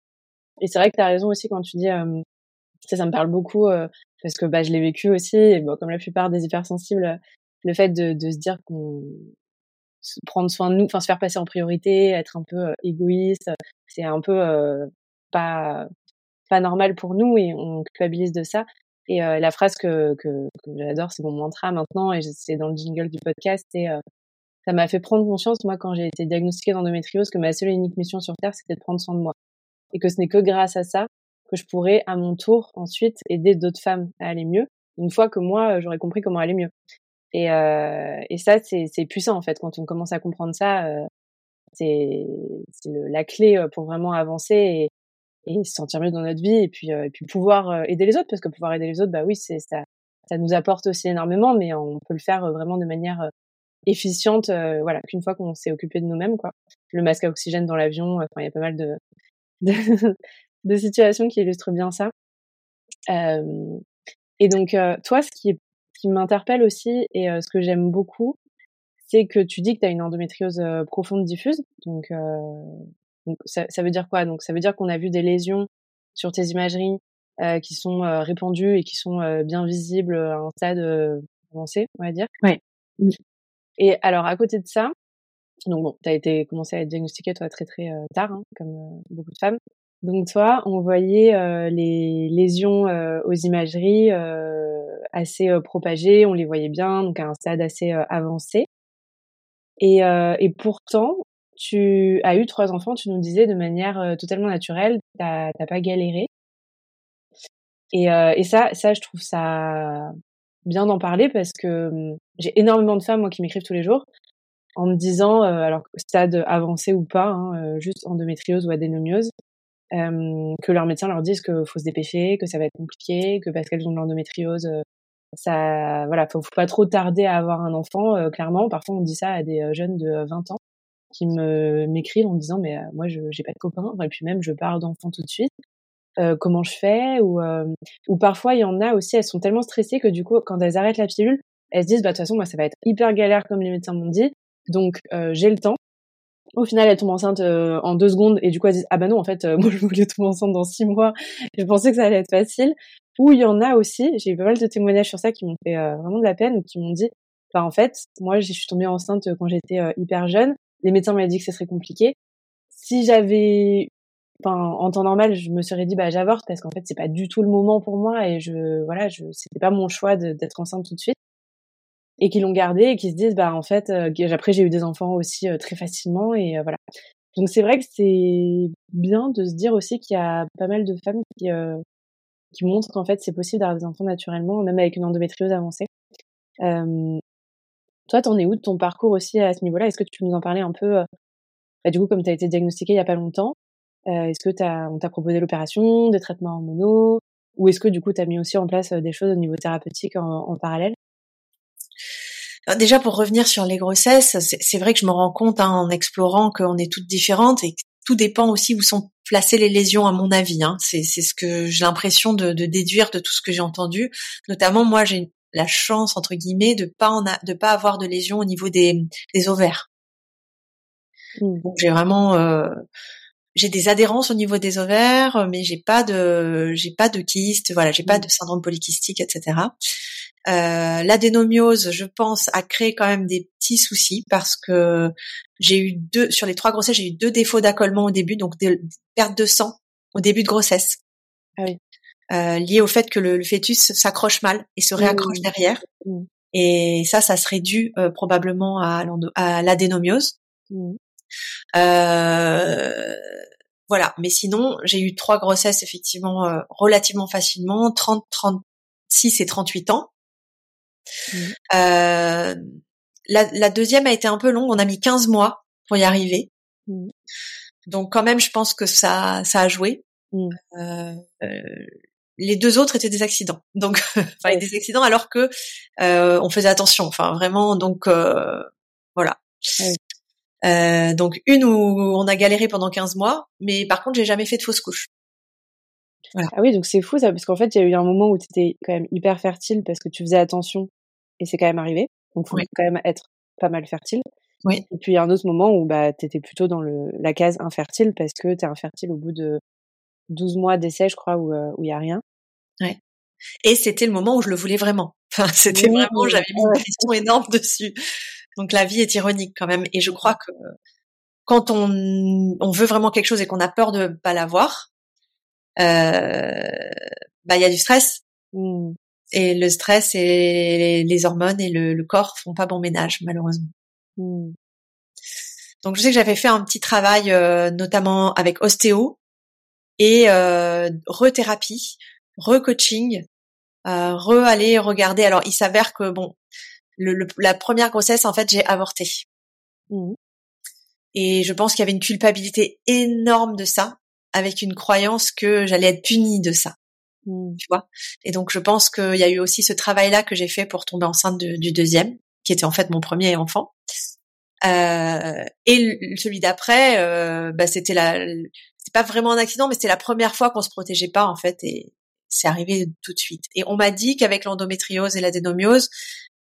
Et c'est vrai que tu as raison aussi quand tu dis ça ça me parle beaucoup parce que bah je l'ai vécu aussi et bon, comme la plupart des hypersensibles le fait de, de se dire qu'on prendre soin de nous, enfin se faire passer en priorité, être un peu égoïste, c'est un peu pas pas normal pour nous et on culpabilise de ça. Et euh, la phrase que, que, que j'adore, c'est mon mantra maintenant, et c'est dans le jingle du podcast, c'est euh, ça m'a fait prendre conscience, moi, quand j'ai été diagnostiquée d'endométriose, que ma seule et unique mission sur Terre, c'était de prendre soin de moi. Et que ce n'est que grâce à ça que je pourrais, à mon tour, ensuite, aider d'autres femmes à aller mieux, une fois que moi, j'aurais compris comment aller mieux. Et, euh, et ça, c'est puissant, en fait, quand on commence à comprendre ça. Euh, c'est la clé euh, pour vraiment avancer et, et se sentir mieux dans notre vie et puis, euh, puis pouvoir euh, aider les autres, parce que pouvoir aider les autres, bah oui, c'est ça, ça nous apporte aussi énormément, mais on peut le faire vraiment de manière efficiente, euh, voilà, qu'une fois qu'on s'est occupé de nous-mêmes, quoi. Le masque à oxygène dans l'avion, enfin, il y a pas mal de, (laughs) de, situations qui illustrent bien ça. Euh, et donc, euh, toi, ce qui, qui m'interpelle aussi et ce que j'aime beaucoup, c'est que tu dis que tu as une endométriose profonde diffuse. Donc, donc ça, ça, veut dire quoi? Donc, ça veut dire qu'on a vu des lésions sur tes imageries qui sont répandues et qui sont bien visibles à un stade avancé, on va dire. Ouais. Et alors, à côté de ça, donc bon, tu as été commencé à être diagnostiquée toi très très euh, tard, hein, comme euh, beaucoup de femmes. Donc toi, on voyait euh, les lésions aux imageries assez propagées, on les voyait bien, donc à un stade assez avancé. Et, et pourtant, tu as eu trois enfants, tu nous disais de manière totalement naturelle, t'as pas galéré. Et, et ça, ça, je trouve ça bien d'en parler parce que hum, j'ai énormément de femmes moi qui m'écrivent tous les jours en me disant, euh, alors stade avancé ou pas, hein, euh, juste endométriose ou adénomiose, euh, que leurs médecins leur disent qu'il faut se dépêcher, que ça va être compliqué, que parce qu'elles ont de l'endométriose, euh, ça, voilà, faut, faut pas trop tarder à avoir un enfant. Euh, clairement, parfois on dit ça à des jeunes de 20 ans qui me m'écrivent en me disant mais moi je j'ai pas de copain et puis même je pars d'enfant tout de suite. Euh, comment je fais ou euh, ou parfois il y en a aussi elles sont tellement stressées que du coup quand elles arrêtent la pilule elles se disent bah de toute façon moi ça va être hyper galère comme les médecins m'ont dit. Donc euh, j'ai le temps. Au final elles tombent enceintes en deux secondes et du coup elles disent ah bah non en fait (laughs) moi je voulais tomber enceinte dans six mois. Je pensais que ça allait être facile. Ou il y en a aussi j'ai eu pas mal de témoignages sur ça qui m'ont fait vraiment de la peine qui m'ont dit bah en fait moi je suis tombée enceinte quand j'étais hyper jeune les médecins m'avaient dit que ce serait compliqué. Si j'avais enfin en temps normal je me serais dit bah j'avorte parce qu'en fait c'est pas du tout le moment pour moi et je voilà je c'était pas mon choix d'être enceinte tout de suite. Et qui l'ont gardé et qui se disent bah en fait euh, après j'ai eu des enfants aussi euh, très facilement et euh, voilà. Donc c'est vrai que c'est bien de se dire aussi qu'il y a pas mal de femmes qui qui montrent qu'en fait c'est possible d'avoir des enfants naturellement même avec une endométriose avancée toi t'en es où de ton parcours aussi à ce niveau-là? Est-ce que tu peux nous en parler un peu bah, du coup comme tu as été diagnostiquée il y a pas longtemps euh, est-ce que t'as, on t'a proposé l'opération, des traitements hormonaux, ou est-ce que du coup tu as mis aussi en place euh, des choses au niveau thérapeutique en, en parallèle? Déjà pour revenir sur les grossesses, c'est vrai que je me rends compte hein, en explorant qu'on est toutes différentes et que tout dépend aussi où sont placées les lésions à mon avis. Hein. C'est ce que j'ai l'impression de, de, déduire de tout ce que j'ai entendu. Notamment moi j'ai la chance entre guillemets de pas en a, de pas avoir de lésions au niveau des, des ovaires. Mmh. Donc j'ai vraiment euh, j'ai des adhérences au niveau des ovaires, mais j'ai pas de, j'ai pas de kyste, voilà, j'ai pas mmh. de syndrome polykystique, etc. Euh, L'adénomiose, je pense, a créé quand même des petits soucis parce que j'ai eu deux, sur les trois grossesses, j'ai eu deux défauts d'accollement au début, donc des pertes de sang au début de grossesse. Ah oui. Euh, lié au fait que le, fœtus s'accroche mal et se réaccroche derrière. Mmh. Et ça, ça serait dû euh, probablement à, à l'adénomiose. Mmh. Euh, voilà. Mais sinon, j'ai eu trois grossesses effectivement euh, relativement facilement, 30, 36 et 38 ans. Mmh. Euh, la, la, deuxième a été un peu longue. On a mis 15 mois pour y arriver. Mmh. Donc quand même, je pense que ça, ça a joué. Mmh. Euh, les deux autres étaient des accidents. Donc, (laughs) enfin, des accidents alors que euh, on faisait attention. Enfin, vraiment. Donc, voilà. Euh, donc une où on a galéré pendant 15 mois, mais par contre j'ai jamais fait de fausse couche. Voilà. Ah oui, donc c'est fou ça, parce qu'en fait il y a eu un moment où tu étais quand même hyper fertile parce que tu faisais attention et c'est quand même arrivé. Donc faut quand même être pas mal fertile. Oui. Et puis il y a un autre moment où bah t'étais plutôt dans le la case infertile parce que t'es infertile au bout de 12 mois d'essai, je crois, où euh, où il y a rien. Ouais. Et c'était le moment où je le voulais vraiment. (laughs) Enfin, c'était vraiment, j'avais mis une pression énorme (laughs) dessus. Donc la vie est ironique quand même. Et je crois que quand on, on veut vraiment quelque chose et qu'on a peur de pas l'avoir, euh, bah il y a du stress. Mmh. Et le stress et les hormones et le, le, corps font pas bon ménage malheureusement. Mmh. Donc je sais que j'avais fait un petit travail euh, notamment avec ostéo et euh, re-thérapie, re-coaching, euh, re-aller regarder. Alors il s'avère que bon, le, le- la première grossesse en fait j'ai avorté Mmh. et je pense qu'il y avait une culpabilité énorme de ça, avec une croyance que j'allais être punie de ça. Mmh. tu vois? Et donc je pense qu'il y a eu aussi ce travail-là que j'ai fait pour tomber enceinte de- du deuxième, qui était en fait mon premier enfant. Euh, et celui d'après, euh, bah, c'était la, c'est pas vraiment un accident, mais c'était la première fois qu'on se protégeait pas en fait, et c'est arrivé tout de suite. Et on m'a dit qu'avec l'endométriose et l'adénomiose,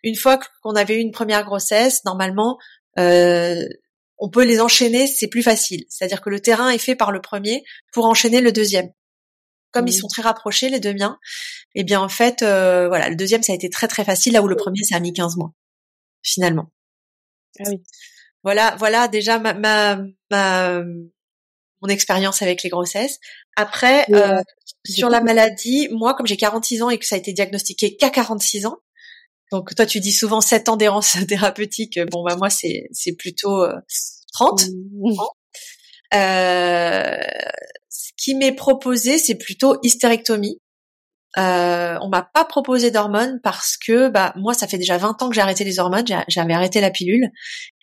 une fois qu'on avait eu une première grossesse, normalement, euh, on peut les enchaîner, c'est plus facile. C'est-à-dire que le terrain est fait par le premier pour enchaîner le deuxième comme ils sont très rapprochés les deux miens, eh bien en fait, euh, voilà, le deuxième ça a été très très facile, là où le premier ça a mis 15 mois finalement. Ah oui. Voilà, voilà déjà ma, ma, ma- mon expérience avec les grossesses. Après, euh, sur la maladie, moi comme j'ai 46 ans et que ça a été diagnostiqué qu'à 46 ans, donc toi tu dis souvent 7 ans d'errance (laughs) thérapeutique, bon bah moi c'est c'est plutôt euh, 30. Mmh. Euh, ce qui m'est proposé, c'est plutôt hystérectomie. Euh, on m'a pas proposé d'hormones parce que bah moi ça fait déjà 20 ans que j'ai arrêté les hormones, j'avais arrêté la pilule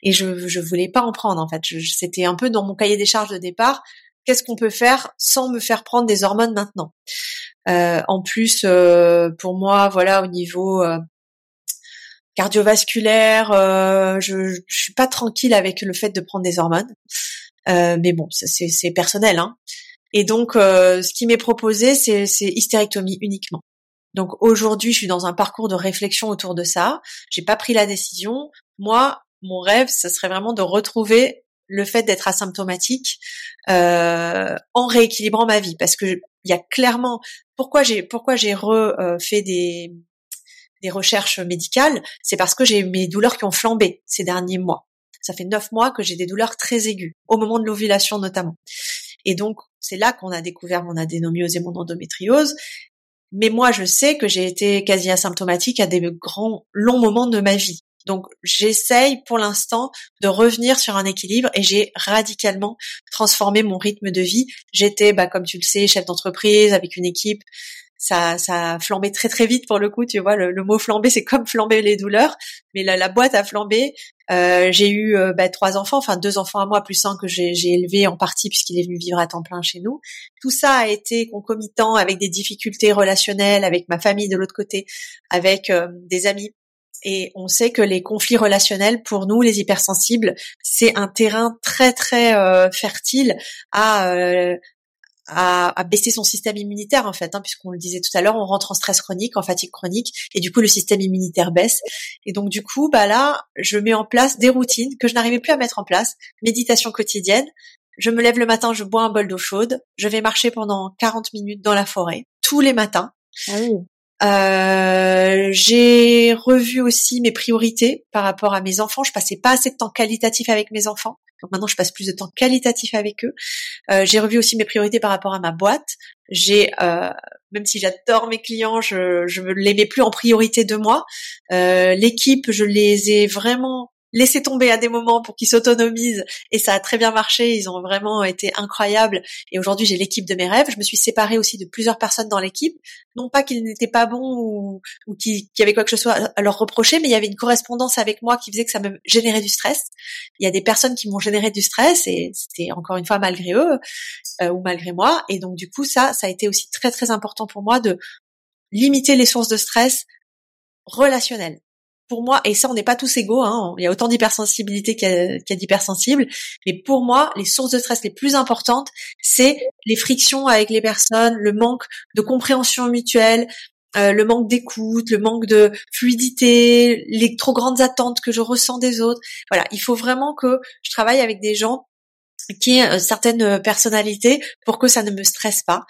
et je je voulais pas en prendre en fait. C'était un peu dans mon cahier des charges de départ. Qu'est-ce qu'on peut faire sans me faire prendre des hormones maintenant? Euh, En plus, euh, pour moi, voilà, au niveau euh, cardiovasculaire, euh, je, je suis pas tranquille avec le fait de prendre des hormones. Euh, mais bon, c'est personnel. Hein. Et donc, euh, ce qui m'est proposé, c'est c'est hystérectomie uniquement. Donc aujourd'hui, je suis dans un parcours de réflexion autour de ça. J'ai pas pris la décision. Moi, mon rêve, ce serait vraiment de retrouver le fait d'être asymptomatique euh, en rééquilibrant ma vie, parce que il y a clairement pourquoi j'ai pourquoi j'ai refait des des recherches médicales, c'est parce que j'ai mes douleurs qui ont flambé ces derniers mois. Ça fait neuf mois que j'ai des douleurs très aiguës, au moment de l'ovulation notamment. Et donc, c'est là qu'on a découvert mon adénomiose et mon endométriose. Mais moi, je sais que j'ai été quasi asymptomatique à des grands, longs moments de ma vie. Donc, j'essaye pour l'instant de revenir sur un équilibre et j'ai radicalement transformé mon rythme de vie. J'étais, bah, comme tu le sais, chef d'entreprise avec une équipe ça, ça a flambé très très vite pour le coup. Tu vois, le, le mot flamber, c'est comme flamber les douleurs, mais la, la boîte a flambé. Euh, j'ai eu euh, bah, trois enfants, enfin deux enfants à moi plus un que j'ai élevé en partie puisqu'il est venu vivre à temps plein chez nous. Tout ça a été concomitant avec des difficultés relationnelles, avec ma famille de l'autre côté, avec euh, des amis. Et on sait que les conflits relationnels, pour nous, les hypersensibles, c'est un terrain très très euh, fertile à euh, à, à, baisser son système immunitaire en fait, hein, puisqu'on le disait tout à l'heure, on rentre en stress chronique, en fatigue chronique, et du coup le système immunitaire baisse. Et donc du coup, bah là, je mets en place des routines que je n'arrivais plus à mettre en place, méditation quotidienne. Je me lève le matin, je bois un bol d'eau chaude, je vais marcher pendant 40 minutes dans la forêt tous les matins. Ah oui. Euh, j'ai revu aussi mes priorités par rapport à mes enfants. Je passais pas assez de temps qualitatif avec mes enfants. Donc maintenant, je passe plus de temps qualitatif avec eux. Euh, j'ai revu aussi mes priorités par rapport à ma boîte. J'ai, euh, même si j'adore mes clients, je, je les mets plus en priorité de moi. Euh, L'équipe, je les ai vraiment laissé tomber à des moments pour qu'ils s'autonomisent et ça a très bien marché. Ils ont vraiment été incroyables. Et aujourd'hui, j'ai l'équipe de mes rêves. Je me suis séparée aussi de plusieurs personnes dans l'équipe. Non pas qu'ils n'étaient pas bons ou, ou qu'il y avait quoi que ce soit à leur reprocher, mais il y avait une correspondance avec moi qui faisait que ça me générait du stress. Il y a des personnes qui m'ont généré du stress et c'était encore une fois malgré eux euh, ou malgré moi. Et donc du coup, ça, ça a été aussi très très important pour moi de limiter les sources de stress relationnelles pour moi, et ça on n'est pas tous égaux, hein, il y a autant d'hypersensibilité qu'il y a, d'hypersensibles, mais pour moi, les sources de stress les plus importantes, c'est les frictions avec les personnes, le manque de compréhension mutuelle, euh, le manque d'écoute, le manque de fluidité, les trop grandes attentes que je ressens des autres. Voilà, il faut vraiment que je travaille avec des gens qui aient certaines personnalités pour que ça ne me stresse pas.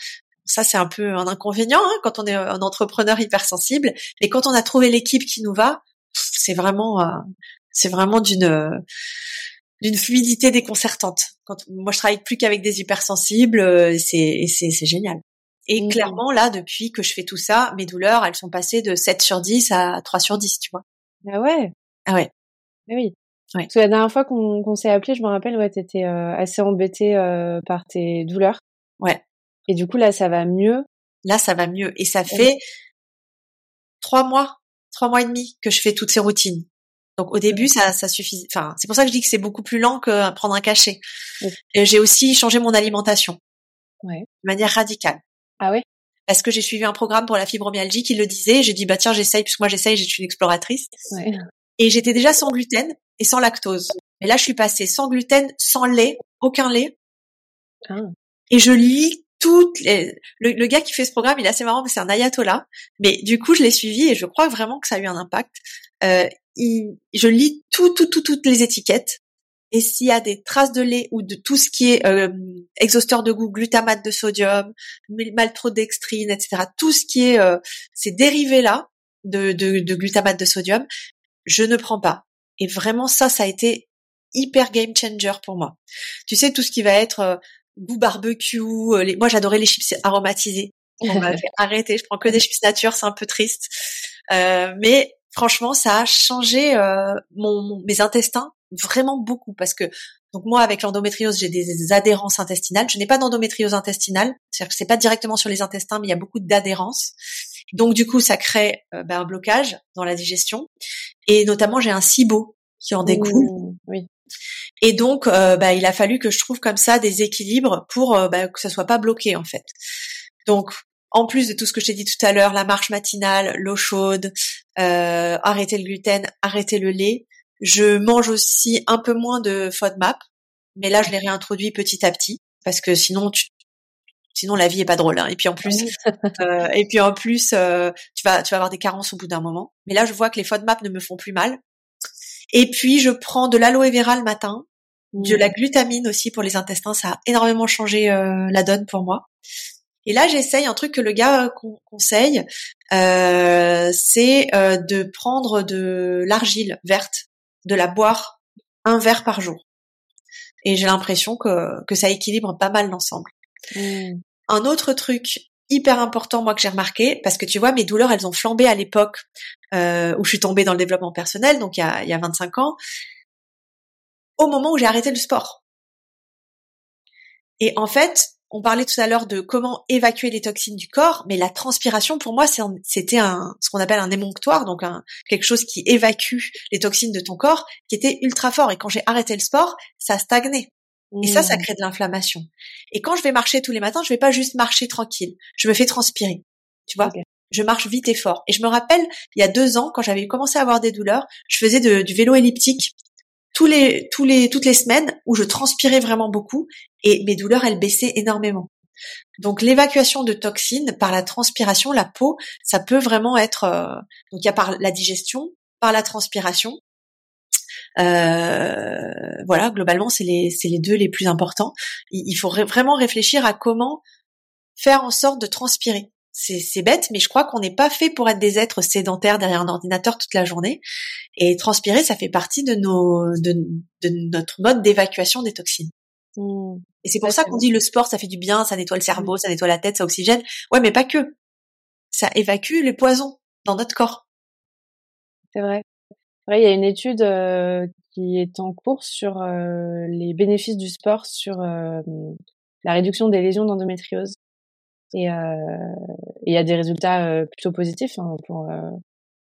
Ça, c'est un peu un inconvénient hein, quand on est un entrepreneur hypersensible. Mais quand on a trouvé l'équipe qui nous va, c'est vraiment euh, c'est vraiment d'une euh, d'une fluidité déconcertante. Quand moi je travaille plus qu'avec des hypersensibles, euh, c'est c'est c'est génial. Et mmh. clairement là depuis que je fais tout ça, mes douleurs, elles sont passées de 7 sur 10 à 3 sur 10, tu vois. Ah ouais? Ah ouais. Ah oui. Ouais. Parce que la dernière fois qu'on s'est appelé, je me rappelle, ouais, t'étais euh, assez embêtée euh, par tes douleurs. Ouais. Et du coup, là, ça va mieux? Là, ça va mieux. Et ça fait trois mois, trois mois et demi que je fais toutes ces routines. Donc au début, ça, ça suffit. Enfin, c'est pour ça que je dis que c'est beaucoup plus lent que prendre un cachet. Oui. Et J'ai aussi changé mon alimentation Ouais. de manière radicale. Ah ouais? Parce que j'ai suivi un programme pour la fibromyalgie qui le disait. J'ai dit bah tiens, j'essaye puisque moi j'essaye. Je suis une exploratrice. Ouais. Et j'étais déjà sans gluten et sans lactose. Et là, je suis passée sans gluten, sans lait, aucun lait. Ah. Et je lis les... Le, le gars qui fait ce programme, il est assez marrant, mais c'est un ayatollah. Mais du coup, je l'ai suivi et je crois vraiment que ça a eu un impact. Euh, il- je lis tout, tout, tout, toutes les étiquettes. Et s'il y a des traces de lait ou de tout ce qui est euh, exhausteur de goût, glutamate de sodium, maltodextrine, etc., tout ce qui est euh, ces dérivés-là de, de, de glutamate de sodium, je ne prends pas. Et vraiment, ça, ça a été hyper game changer pour moi. Tu sais, tout ce qui va être euh, goût barbecue, euh, les... moi j'adorais les chips aromatisés. On (laughs) m'a fait arrêter, je prends que des chips nature, c'est un peu triste. Euh, mais franchement, ça a changé euh, mon, mon- mes intestins vraiment beaucoup parce que donc moi avec l'endométriose j'ai des adhérences intestinales. Je n'ai pas d'endométriose intestinale, c'est-à-dire que c'est pas directement sur les intestins, mais il y a beaucoup d'adhérence. Donc du coup, ça crée euh, ben, un blocage dans la digestion et notamment j'ai un SIBO qui en découle. Mmh, oui. Et donc, euh, bah, il a fallu que je trouve comme ça des équilibres pour euh, bah, que ça soit pas bloqué en fait. Donc, en plus de tout ce que je t'ai dit tout à l'heure, la marche matinale, l'eau chaude, euh, arrêter le gluten, arrêter le lait, je mange aussi un peu moins de FODMAP, mais là je l'ai réintroduit petit à petit parce que sinon tu sinon la vie est pas drôle. hein. Et puis en plus, (laughs) euh, et puis en plus, euh, tu vas tu vas avoir des carences au bout d'un moment. Mais là, je vois que les FODMAP ne me font plus mal. Et puis je prends de l'aloe vera le matin, de la glutamine aussi pour les intestins. Ça a énormément changé euh, la donne pour moi. Et là, j'essaye un truc que le gars euh, con- conseille, euh, c'est euh, de prendre de l'argile verte, de la boire un verre par jour. Et j'ai l'impression que, que ça équilibre pas mal l'ensemble. Mmh. Un autre truc hyper important, moi, que j'ai remarqué, parce que tu vois, mes douleurs, elles ont flambé à l'époque euh, où je suis tombée dans le développement personnel, donc il y a, il y a 25 ans, au moment où j'ai arrêté le sport. Et en fait, on parlait tout à l'heure de comment évacuer les toxines du corps, mais la transpiration, pour moi, c'était un, ce qu'on appelle un émonctoire, donc un, quelque chose qui évacue les toxines de ton corps, qui était ultra fort. Et quand j'ai arrêté le sport, ça stagnait. Et ça, ça Mmh. crée de l'inflammation. Et quand je vais marcher tous les matins, je vais pas juste marcher tranquille. Je me fais transpirer. Tu vois? Je marche vite et fort. Et je me rappelle, il y a deux ans, quand j'avais commencé à avoir des douleurs, je faisais de- du vélo elliptique tous les, toutes les semaines où je transpirais vraiment beaucoup et mes douleurs, elles baissaient énormément. Donc l'évacuation de toxines par la transpiration, la peau, ça peut vraiment être euh, donc il y a par la digestion, par la transpiration. Euh, voilà, globalement c'est les les deux les plus importants. Il, faut vraiment réfléchir à comment faire en sorte de transpirer. C'est c'est bête, mais je crois qu'on n'est pas fait pour être des êtres sédentaires derrière un ordinateur toute la journée. Et transpirer, ça fait partie de nos de, de notre mode d'évacuation des toxines. Mmh. Et c'est pour Ouais, ça qu'on dit le sport, ça fait du bien, ça nettoie le cerveau, ça nettoie la tête, ça oxygène. Ouais, mais pas que. Ça évacue les poisons dans notre corps. C'est vrai. Ouais, il y a une étude euh, qui est en cours sur euh, les bénéfices du sport sur euh, la réduction des lésions d'endométriose. Et euh, il y a des résultats euh, plutôt positifs hein, pour euh,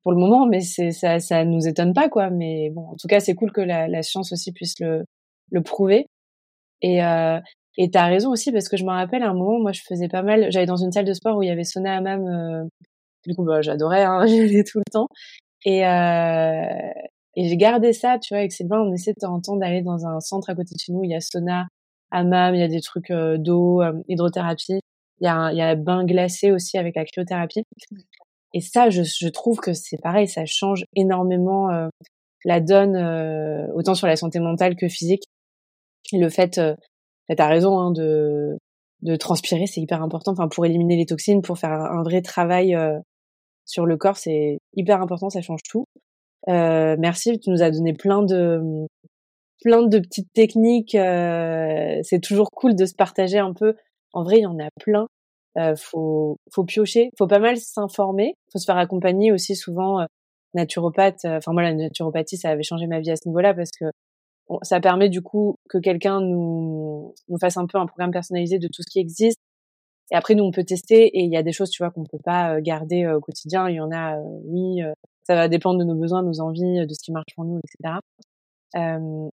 pour le moment, mais c'est ça ça nous étonne pas quoi. Mais bon, en tout cas, c'est cool que la, la science aussi puisse le le prouver. Et euh, et t'as raison aussi parce que je me rappelle à un moment, moi, je faisais pas mal. J'allais dans une salle de sport où il y avait sauna hammam. Euh, du coup, bah, j'adorais, hein, (laughs) j'y allais tout le temps. Et, euh, et j'ai gardé ça, tu vois, avec Sylvain, on essaie de temps en temps d'aller dans un centre à côté de chez nous, il y a sauna, hammam, il y a des trucs euh, d'eau, euh, hydrothérapie, il y, a un, il y a un bain glacé aussi avec la cryothérapie. Et ça, je, je trouve que c'est pareil, ça change énormément euh, la donne, euh, autant sur la santé mentale que physique. Et le fait, euh, t'as raison, hein, de, de transpirer, c'est hyper important, enfin, pour éliminer les toxines, pour faire un, un vrai travail euh, sur le corps, c'est hyper important, ça change tout. Euh, merci, tu nous as donné plein de plein de petites techniques. Euh, c'est toujours cool de se partager un peu. En vrai, il y en a plein. Euh, faut faut piocher, faut pas mal s'informer, faut se faire accompagner aussi souvent. euh, naturopathe. Enfin moi, la naturopathie, ça avait changé ma vie à ce niveau-là parce que ça permet du coup que quelqu'un nous, nous fasse un peu un programme personnalisé de tout ce qui existe. Et après, nous, on peut tester et il y a des choses, tu vois, qu'on peut pas garder au quotidien. Il y en a, oui, ça va dépendre de nos besoins, de nos envies, de ce qui marche pour nous, etc. Euh,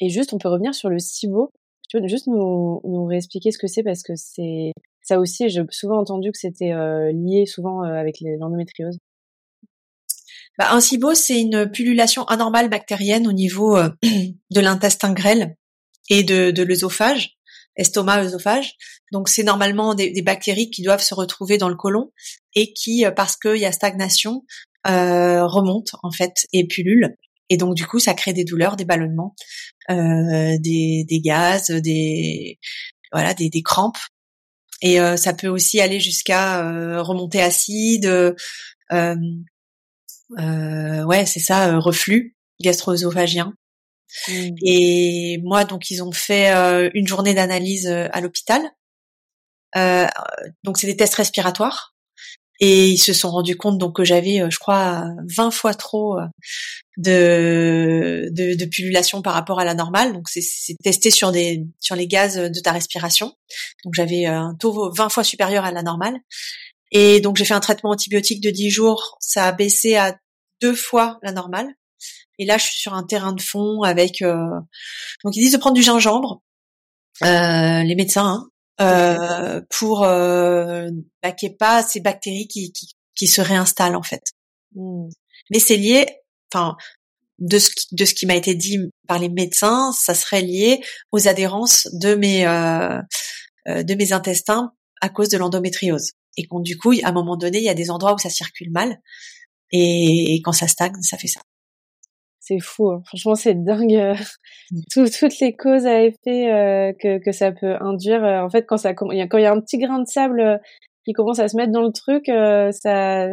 et juste, on peut revenir sur le SIBO. Tu peux juste nous, nous réexpliquer ce que c'est parce que c'est ça aussi, j'ai souvent entendu que c'était euh, lié souvent euh, avec l'endométriose. Bah, un SIBO, c'est une pullulation anormale bactérienne au niveau euh, (clears throat) de l'intestin grêle et de, de l'œsophage, estomac, œsophage. Donc c'est normalement des, bactéries qui doivent se retrouver dans le côlon et qui, parce qu'il y a stagnation, euh, remontent en fait et pullulent. Et donc du coup, ça crée des douleurs, des ballonnements, euh, des, des, gaz, des voilà, des, des crampes. Et euh, ça peut aussi aller jusqu'à euh, remonter acide. Euh, ouais, c'est ça, reflux gastro-œsophagien. Mmh. Et moi, donc, ils ont fait une journée d'analyse à l'hôpital. donc, c'est des tests respiratoires. Et ils se sont rendus compte donc que j'avais, euh, je crois, 20 fois trop euh, de, de, de pullulation par rapport à la normale. Donc c'est testé sur des sur les gaz de ta respiration. Donc j'avais un taux 20 fois supérieur à la normale. Et donc j'ai fait un traitement antibiotique de 10 jours. Ça a baissé à deux fois la normale. Et là je suis sur un terrain de fond avec. Euh... Donc ils disent de prendre du gingembre. Euh, les médecins, hein, euh, pour euh, bah, qu'il n'y ait pas ces bactéries qui, qui, qui, se réinstallent en fait. Mmh. Mais c'est lié, enfin, de ce qui, de ce qui m'a été dit par les médecins, ça serait lié aux adhérences de mes euh, euh de mes intestins à cause de l'endométriose. Et quand du coup, à un moment donné, il y a des endroits où ça circule mal, et, et quand ça stagne, ça fait ça c'est fou. Hein. Franchement, c'est dingue. Euh, (laughs) mmh. toutes les causes à effet euh, que, que ça peut induire. Euh, en fait, quand ça, quand il y a un petit grain de sable qui commence à se mettre dans le truc, ça,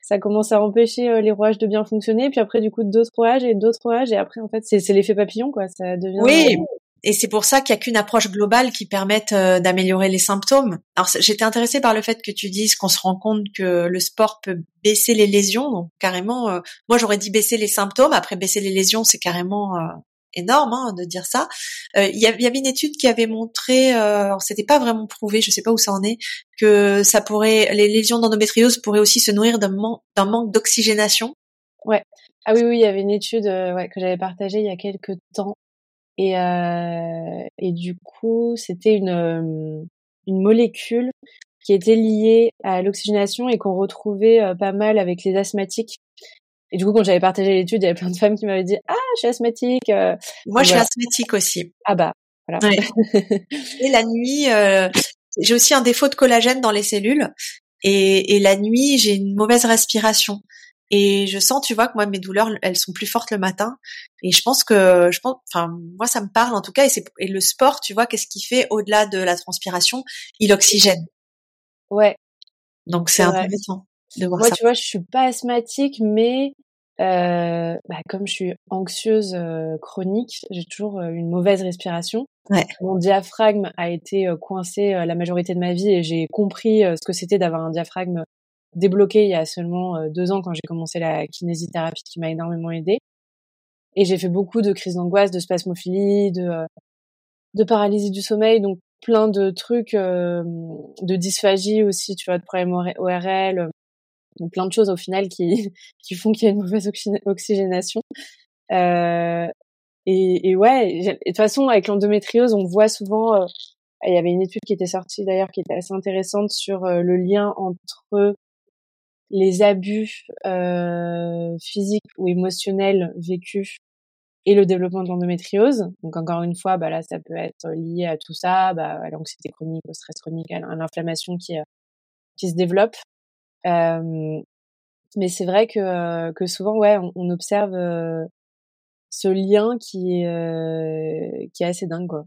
ça commence à empêcher les rouages de bien fonctionner. Puis après, du coup, d'autres rouages et d'autres rouages. Et après, en fait, c'est l'effet papillon, quoi. Ça devient. Oui. Et c'est pour ça qu'il n'y a qu'une approche globale qui permette euh, d'améliorer les symptômes. Alors j'étais intéressée par le fait que tu dises qu'on se rend compte que le sport peut baisser les lésions. Donc carrément, euh, moi j'aurais dit baisser les symptômes. Après baisser les lésions, c'est carrément euh, énorme hein, de dire ça. Il y, avait une étude qui avait montré, alors c'était pas vraiment prouvé, je sais pas où ça en est, que ça pourrait, les lésions d'endométriose pourraient aussi se nourrir d'un manque d'oxygénation. Ouais. Ah oui, oui, il y avait une étude ouais, que j'avais partagée il y a quelques temps et, euh, et du coup, c'était une, euh, une molécule qui était liée à l'oxygénation et qu'on retrouvait euh, pas mal avec les asthmatiques. Et du coup, quand j'avais partagé l'étude, il y avait plein de femmes qui m'avaient dit Ah, je suis asthmatique. Moi, je suis asthmatique aussi. Ah bah, voilà. (laughs) et la nuit, euh, j'ai aussi un défaut de collagène dans les cellules. Et, et la nuit, j'ai une mauvaise respiration. Et je sens, tu vois, que moi mes douleurs, elles sont plus fortes le matin. Et je pense que, je pense, enfin moi ça me parle en tout cas. Et c'est et le sport, tu vois, qu'est-ce qu'il fait au-delà de la transpiration? Il oxygène. Ouais. Donc c'est intéressant de voir moi, ça. tu vois, je suis pas asthmatique, mais euh, bah, comme je suis anxieuse euh, chronique, j'ai toujours euh, une mauvaise respiration. Ouais. Mon diaphragme a été euh, coincé la majorité de ma vie et j'ai compris ce que c'était d'avoir un diaphragme débloqué il y a seulement deux ans quand j'ai commencé la kinésithérapie qui m'a énormément aidé. Et j'ai fait beaucoup de crises d'angoisse, de spasmophilie, de, euh, de paralysie du sommeil, donc plein de trucs, euh, de dysphagie aussi, tu vois, de problèmes ORL, donc plein de choses au final qui, (laughs) qui font qu'il y a une mauvaise oxygénation. Euh, et, et, ouais, de toute façon, avec l'endométriose, on voit souvent, il y avait une étude qui était sortie d'ailleurs qui était assez intéressante sur le lien entre les abus euh, physiques ou émotionnels vécus et le développement de l'endométriose. Donc encore une fois, bah là, ça peut être lié à tout ça, bah, à l'anxiété chronique, au stress chronique, à l'inflammation qui, euh, qui se développe. Euh, mais c'est vrai que, que souvent, ouais, on, observe euh, ce lien qui qui est assez dingue, quoi.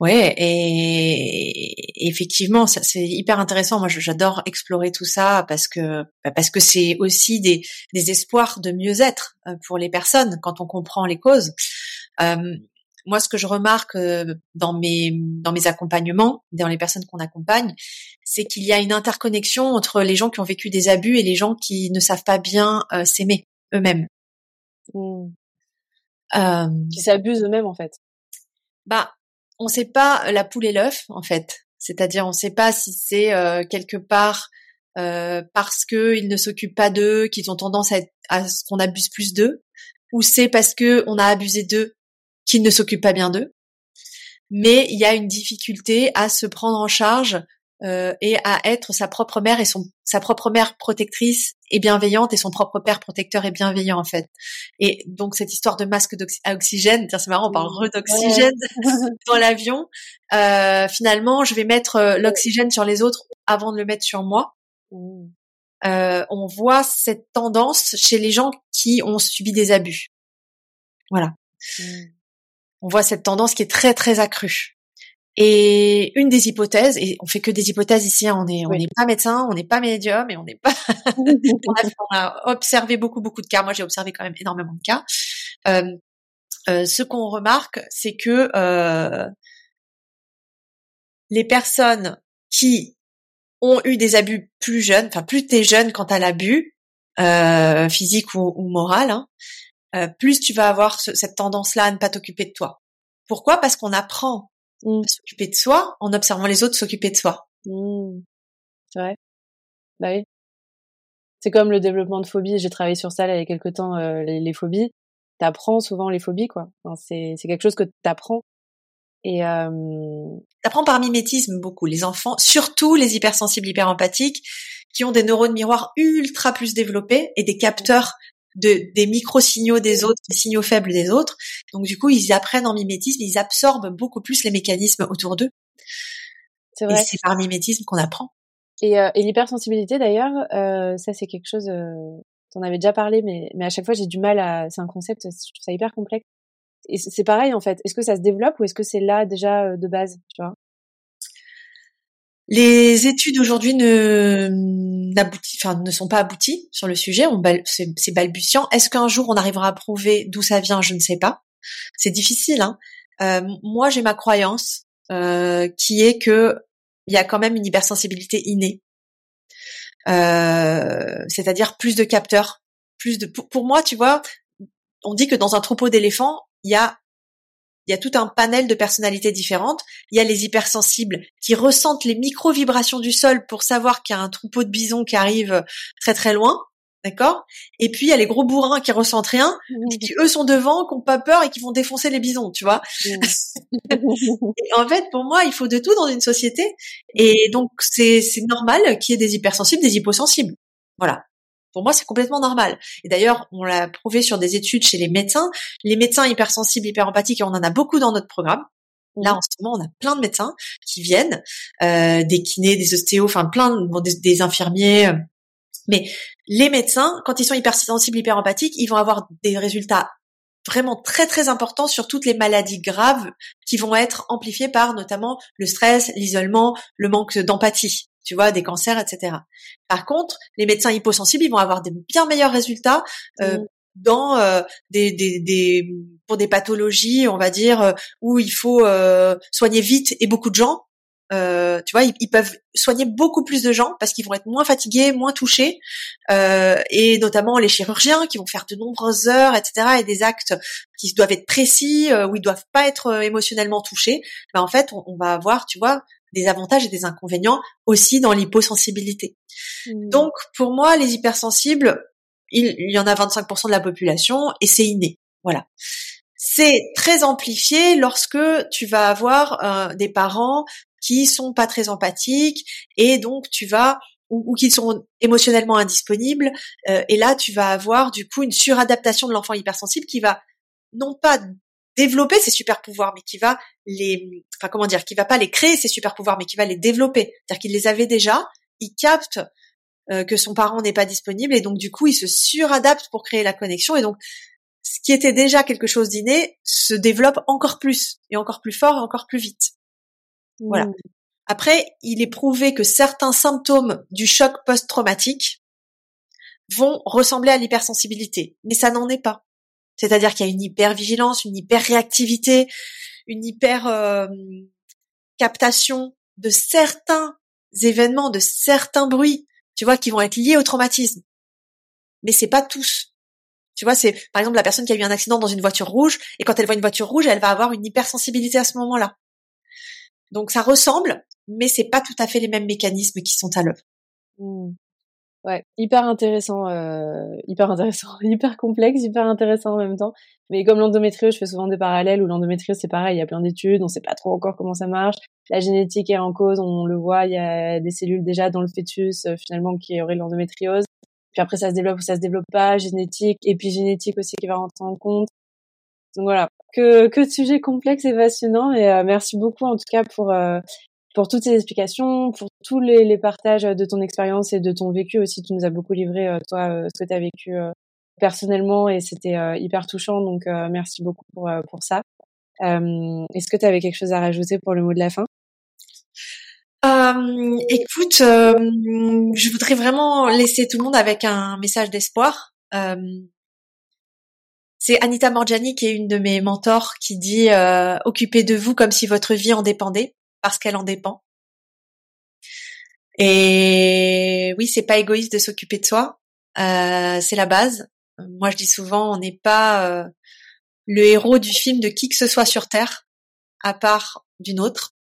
Ouais, et, effectivement, ça c'est hyper intéressant. Moi, j'adore explorer tout ça parce que bah, parce que c'est aussi des, des espoirs de mieux-être euh, pour les personnes quand on comprend les causes. Euh, moi, ce que je remarque euh, dans mes dans mes accompagnements, dans les personnes qu'on accompagne, c'est qu'il y a une interconnexion entre les gens qui ont vécu des abus et les gens qui ne savent pas bien euh, s'aimer eux-mêmes. Mmh. Euh, Qui s'abusent eux-mêmes en fait. bah, on sait pas la poule et l'œuf en fait. C'est-à-dire, on sait pas si c'est euh, quelque part euh, parce que ils ne s'occupent pas d'eux, qu'ils ont tendance à, ce qu'on abuse plus d'eux, ou c'est parce que on a abusé d'eux qu'ils ne s'occupent pas bien d'eux. Mais il y a une difficulté à se prendre en charge euh, et à être sa propre mère et son sa propre mère protectrice et bienveillante et son propre père protecteur et bienveillant en fait. Et donc cette histoire de masque d'oxy- à oxygène, tiens, c'est marrant, on parle d'oxygène (laughs) dans l'avion. Euh, finalement, je vais mettre euh, l'oxygène sur les autres avant de le mettre sur moi. Mmh. Euh, on voit cette tendance chez les gens qui ont subi des abus. Voilà. Mmh. On voit cette tendance qui est très très accrue. Et une des hypothèses, et on fait que des hypothèses ici, hein, on est on n'est pas médecin, on n'est pas médium et on n'est pas (laughs) on, a, on a observé beaucoup beaucoup de cas. Moi, j'ai observé quand même énormément de cas. Euh, euh, ce qu'on remarque, c'est que euh, les personnes qui ont eu des abus plus jeunes, enfin plus t'es jeune quand t'as l'abus euh, physique ou, ou moral, hein, euh, plus tu vas avoir ce- cette tendance-là à ne pas t'occuper de toi. Pourquoi? Parce qu'on apprend Mmh. s'occuper de soi en observant les autres s'occuper de soi. Mmh. C'est vrai. Bah oui. C'est comme le développement de phobies. J'ai travaillé sur ça là, il y a quelque temps, euh, les, les phobies. T'apprends souvent les phobies, quoi. Enfin, c'est, c'est quelque chose que t'apprends. Et euh, T'apprends par mimétisme beaucoup. Les enfants, surtout les hypersensibles, hyperempathiques, qui ont des neurones miroirs ultra plus développés et des capteurs de, des micro-signaux des autres, des signaux faibles des autres. Donc du coup, ils apprennent en mimétisme, ils absorbent beaucoup plus les mécanismes autour d'eux. c'est Et vrai. c'est par mimétisme qu'on apprend. Et, euh, et l'hypersensibilité d'ailleurs, euh, ça c'est quelque chose. Euh, T'en avais déjà parlé, mais mais à chaque fois j'ai du mal à. C'est un concept, je trouve ça hyper complexe. Et c'est c'est pareil en fait. Est-ce que ça se développe ou est-ce que c'est là déjà euh, de base, tu vois? Les études aujourd'hui ne, enfin, ne sont pas abouties sur le sujet. C'est, balbutiant. Est-ce qu'un jour on arrivera à prouver d'où ça vient? Je ne sais pas. C'est difficile. Hein. Euh, moi, j'ai ma croyance euh, qui est que il y a quand même une hypersensibilité innée. Euh, c'est-à-dire plus de capteurs, plus de. Pour, pour moi, tu vois, on dit que dans un troupeau d'éléphants, il y a il y a tout un panel de personnalités différentes. Il y a les hypersensibles qui ressentent les micro-vibrations du sol pour savoir qu'il y a un troupeau de bisons qui arrive très très loin. D'accord? Et puis il y a les gros bourrins qui ressentent rien, et qui eux sont devant, qui ont pas peur et qui vont défoncer les bisons, tu vois? Et en fait, pour moi, il faut de tout dans une société. Et donc c'est c'est normal qu'il y ait des hypersensibles, des hyposensibles. Voilà. Pour moi, c'est complètement normal. Et d'ailleurs, on l'a prouvé sur des études chez les médecins. Les médecins hypersensibles, hyperempathiques, et on en a beaucoup dans notre programme. Là, en ce moment, on a plein de médecins qui viennent, euh, des kinés, des ostéos, enfin plein, de, bon, des, des infirmiers. euh. Mais les médecins, quand ils sont hypersensibles, hyperempathiques, ils vont avoir des résultats vraiment très très importants sur toutes les maladies graves qui vont être amplifiées par notamment le stress, l'isolement, le manque d'empathie, tu vois, des cancers, etc. Par contre, les médecins hyposensibles, ils vont avoir des bien meilleurs résultats euh, Mm. dans euh, des, des, des pour des pathologies, on va dire, euh, où il faut euh, soigner vite et beaucoup de gens. Euh, tu vois, ils, ils peuvent soigner beaucoup plus de gens parce qu'ils vont être moins fatigués, moins touchés, euh, et notamment les chirurgiens qui vont faire de nombreuses heures, etc., et des actes qui doivent être précis, où ils doivent pas être émotionnellement touchés. Ben, en fait, on, on va avoir, tu vois, des avantages et des inconvénients aussi dans l'hyposensibilité. Mmh. Donc, pour moi, les hypersensibles, il, il y en a 25% de la population et c'est inné. Voilà. C'est très amplifié lorsque tu vas avoir euh, des parents qui sont pas très empathiques et donc tu vas ou, ou qui sont émotionnellement indisponibles euh, et là tu vas avoir du coup une suradaptation de l'enfant hypersensible qui va non pas développer ses super pouvoirs mais qui va les enfin comment dire qui va pas les créer ses super pouvoirs mais qui va les développer c'est-à-dire qu'il les avait déjà il capte euh, que son parent n'est pas disponible et donc du coup il se suradapte pour créer la connexion et donc ce qui était déjà quelque chose d'inné se développe encore plus et encore plus fort et encore plus vite. Voilà. Mmh. Après, il est prouvé que certains symptômes du choc post-traumatique vont ressembler à l'hypersensibilité, mais ça n'en est pas. C'est-à-dire qu'il y a une hyper vigilance, une hyper réactivité, une hyper euh, captation de certains événements, de certains bruits, tu vois, qui vont être liés au traumatisme. Mais c'est pas tous. Tu vois, c'est par exemple la personne qui a eu un accident dans une voiture rouge et quand elle voit une voiture rouge, elle va avoir une hypersensibilité à ce moment-là. Donc ça ressemble, mais c'est pas tout à fait les mêmes mécanismes qui sont à l'œuvre. Mmh. Ouais, hyper intéressant, euh, hyper intéressant, (laughs) hyper complexe, hyper intéressant en même temps. Mais comme l'endométriose, je fais souvent des parallèles où l'endométriose c'est pareil, il y a plein d'études, on sait pas trop encore comment ça marche. La génétique est en cause, on le voit, il y a des cellules déjà dans le fœtus euh, finalement qui auraient l'endométriose. Puis après ça se développe ou ça se développe pas, génétique, épigénétique aussi qui va rentrer en compte. Donc voilà, que que de sujets complexes et passionnants. Et euh, merci beaucoup en tout cas pour euh, pour toutes ces explications, pour tous les, les partages de ton expérience et de ton vécu aussi. Tu nous as beaucoup livré, euh, toi, euh, ce que tu as vécu euh, personnellement et c'était hyper touchant. Donc, merci beaucoup pour, pour ça. Est-ce que tu avais quelque chose à rajouter pour le mot de la fin? Euh, écoute, je voudrais vraiment laisser tout le monde avec un message d'espoir. Euh, c'est Anita Morgiani qui est une de mes mentors qui dit euh, occupez de vous comme si votre vie en dépendait parce qu'elle en dépend. Et oui, c'est pas égoïste de s'occuper de soi, euh, c'est la base. Moi, je dis souvent, on n'est pas euh, le héros du film de qui que ce soit sur Terre, à part d'une autre.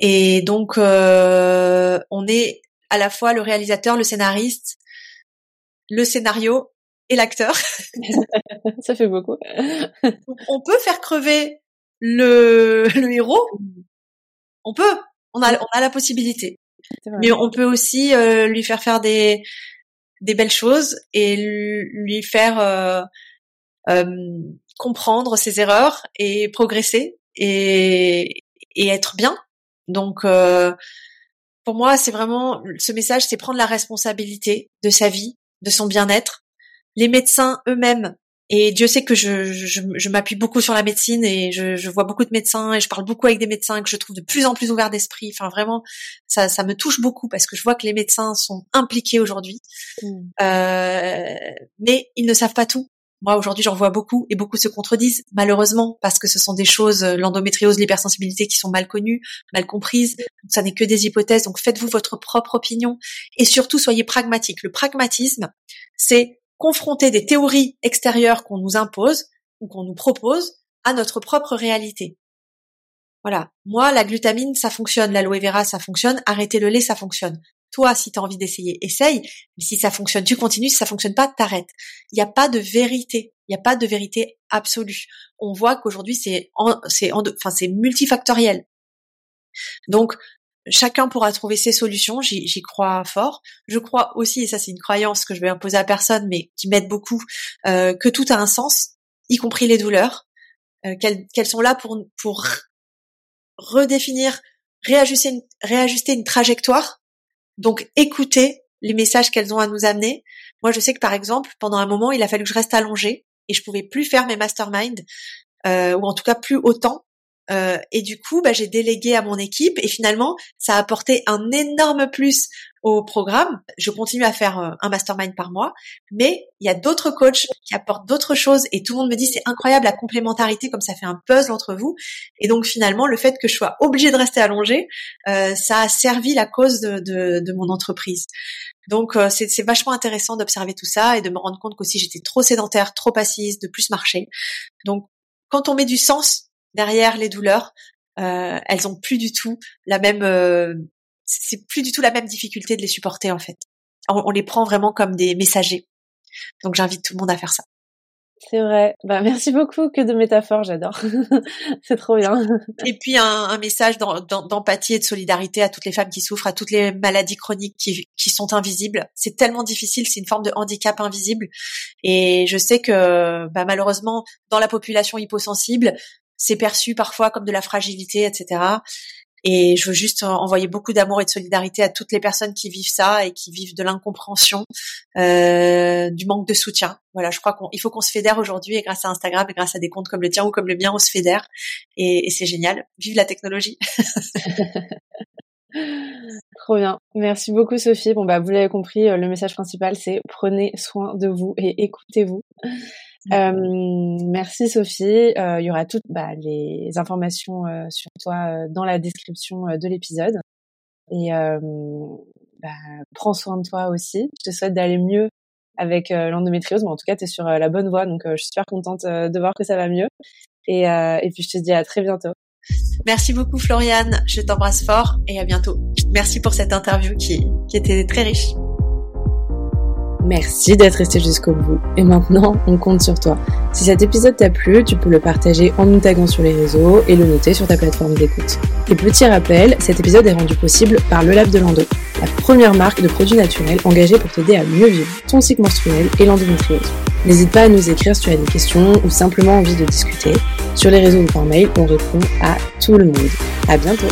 Et donc, euh, on est à la fois le réalisateur, le scénariste, le scénario et l'acteur. (laughs) Ça fait beaucoup. on peut faire crever le, (laughs) le héros, on peut, on a, on a la possibilité. Mais on peut aussi euh, lui faire faire des, des belles choses et lui faire euh, euh, comprendre ses erreurs et progresser et, et être bien. Donc, euh, pour moi, c'est vraiment ce message, c'est prendre la responsabilité de sa vie, de son bien-être. Les médecins eux-mêmes et Dieu sait que je, je, je m'appuie beaucoup sur la médecine et je, je, vois beaucoup de médecins et je parle beaucoup avec des médecins que je trouve de plus en plus ouverts d'esprit. Enfin, vraiment, ça, ça me touche beaucoup parce que je vois que les médecins sont impliqués aujourd'hui, mmh. euh, mais ils ne savent pas tout. Moi, aujourd'hui, j'en vois beaucoup et beaucoup se contredisent, malheureusement, parce que ce sont des choses, l'endométriose, l'hypersensibilité, qui sont mal connues, mal comprises. Ça n'est que des hypothèses. Donc, faites-vous votre propre opinion et surtout, soyez pragmatique. Le pragmatisme, c'est confronter des théories extérieures qu'on nous impose ou qu'on nous propose à notre propre réalité. Voilà. Moi, la glutamine, ça fonctionne. L'aloe vera, ça fonctionne. Arrêter le lait, ça fonctionne. Toi, si tu as envie d'essayer, essaye. Mais si ça fonctionne, tu continues. Si ça fonctionne pas, t'arrêtes. Il n'y a pas de vérité. Il n'y a pas de vérité absolue. On voit qu'aujourd'hui, c'est, c'est, enfin, c'est multifactoriel. Donc, chacun pourra trouver ses solutions, j'y crois fort. Je crois aussi, et ça c'est une croyance que je vais imposer à personne, mais qui m'aide beaucoup, euh, que tout a un sens, y compris les douleurs, euh, qu'elles sont là pour, pour redéfinir, réajuster une, réajuster une trajectoire, donc écouter les messages qu'elles ont à nous amener. Moi je sais que par exemple, pendant un moment, il a fallu que je reste allongée et je pouvais plus faire mes masterminds, euh, ou en tout cas plus autant euh, et du coup, bah, j'ai délégué à mon équipe et finalement, ça a apporté un énorme plus au programme. Je continue à faire euh, un mastermind par mois, mais il y a d'autres coachs qui apportent d'autres choses et tout le monde me dit c'est incroyable la complémentarité comme ça fait un puzzle entre vous. Et donc finalement, le fait que je sois obligée de rester allongée, euh, ça a servi la cause de, de, de mon entreprise. Donc euh, c'est vachement intéressant d'observer tout ça et de me rendre compte qu'aussi j'étais trop sédentaire, trop assise, de plus marcher. Donc quand on met du sens derrière les douleurs, euh, elles ont plus du tout la même, euh, c'est plus du tout la même difficulté de les supporter en fait. On, les prend vraiment comme des messagers. Donc j'invite tout le monde à faire ça. C'est vrai. Bah, merci beaucoup. Que de métaphores, j'adore. (laughs) c'est trop bien. (laughs) Et puis un, un message d'empathie et de solidarité à toutes les femmes qui souffrent, à toutes les maladies chroniques qui, qui sont invisibles. C'est tellement difficile. C'est une forme de handicap invisible. Et je sais que bah, malheureusement, dans la population hyposensible, c'est perçu parfois comme de la fragilité, etc. Et je veux juste envoyer beaucoup d'amour et de solidarité à toutes les personnes qui vivent ça et qui vivent de l'incompréhension, euh, du manque de soutien. Voilà, je crois qu'il faut qu'on se fédère aujourd'hui et grâce à Instagram et grâce à des comptes comme le tien ou comme le mien, on se fédère et, et c'est génial. Vive la technologie. (laughs) Trop bien. Merci beaucoup Sophie. Bon bah vous l'avez compris, le message principal c'est prenez soin de vous et écoutez-vous. Euh, merci Sophie. Euh, il y aura toutes bah, les informations euh, sur toi dans la description de l'épisode. Et bah, prends soin de toi aussi. Je te souhaite d'aller mieux avec l'endométriose. Mais en tout cas, tu es sur la bonne voie. Donc, je suis super contente de voir que ça va mieux. Et, et puis, je te dis à très bientôt. Merci beaucoup Floriane. Je t'embrasse fort et à bientôt. Merci pour cette interview qui, qui était très riche. Merci d'être resté jusqu'au bout. Et maintenant, on compte sur toi. Si cet épisode t'a plu, tu peux le partager en nous taguant sur les réseaux et le noter sur ta plateforme d'écoute. Et petit rappel, cet épisode est rendu possible par Le Lab de Lando, la première marque de produits naturels engagée pour t'aider à mieux vivre ton cycle menstruel et l'endométriose. N'hésite pas à nous écrire si tu as des questions ou simplement envie de discuter. Sur les réseaux ou par mail, on répond à tout le monde. À bientôt!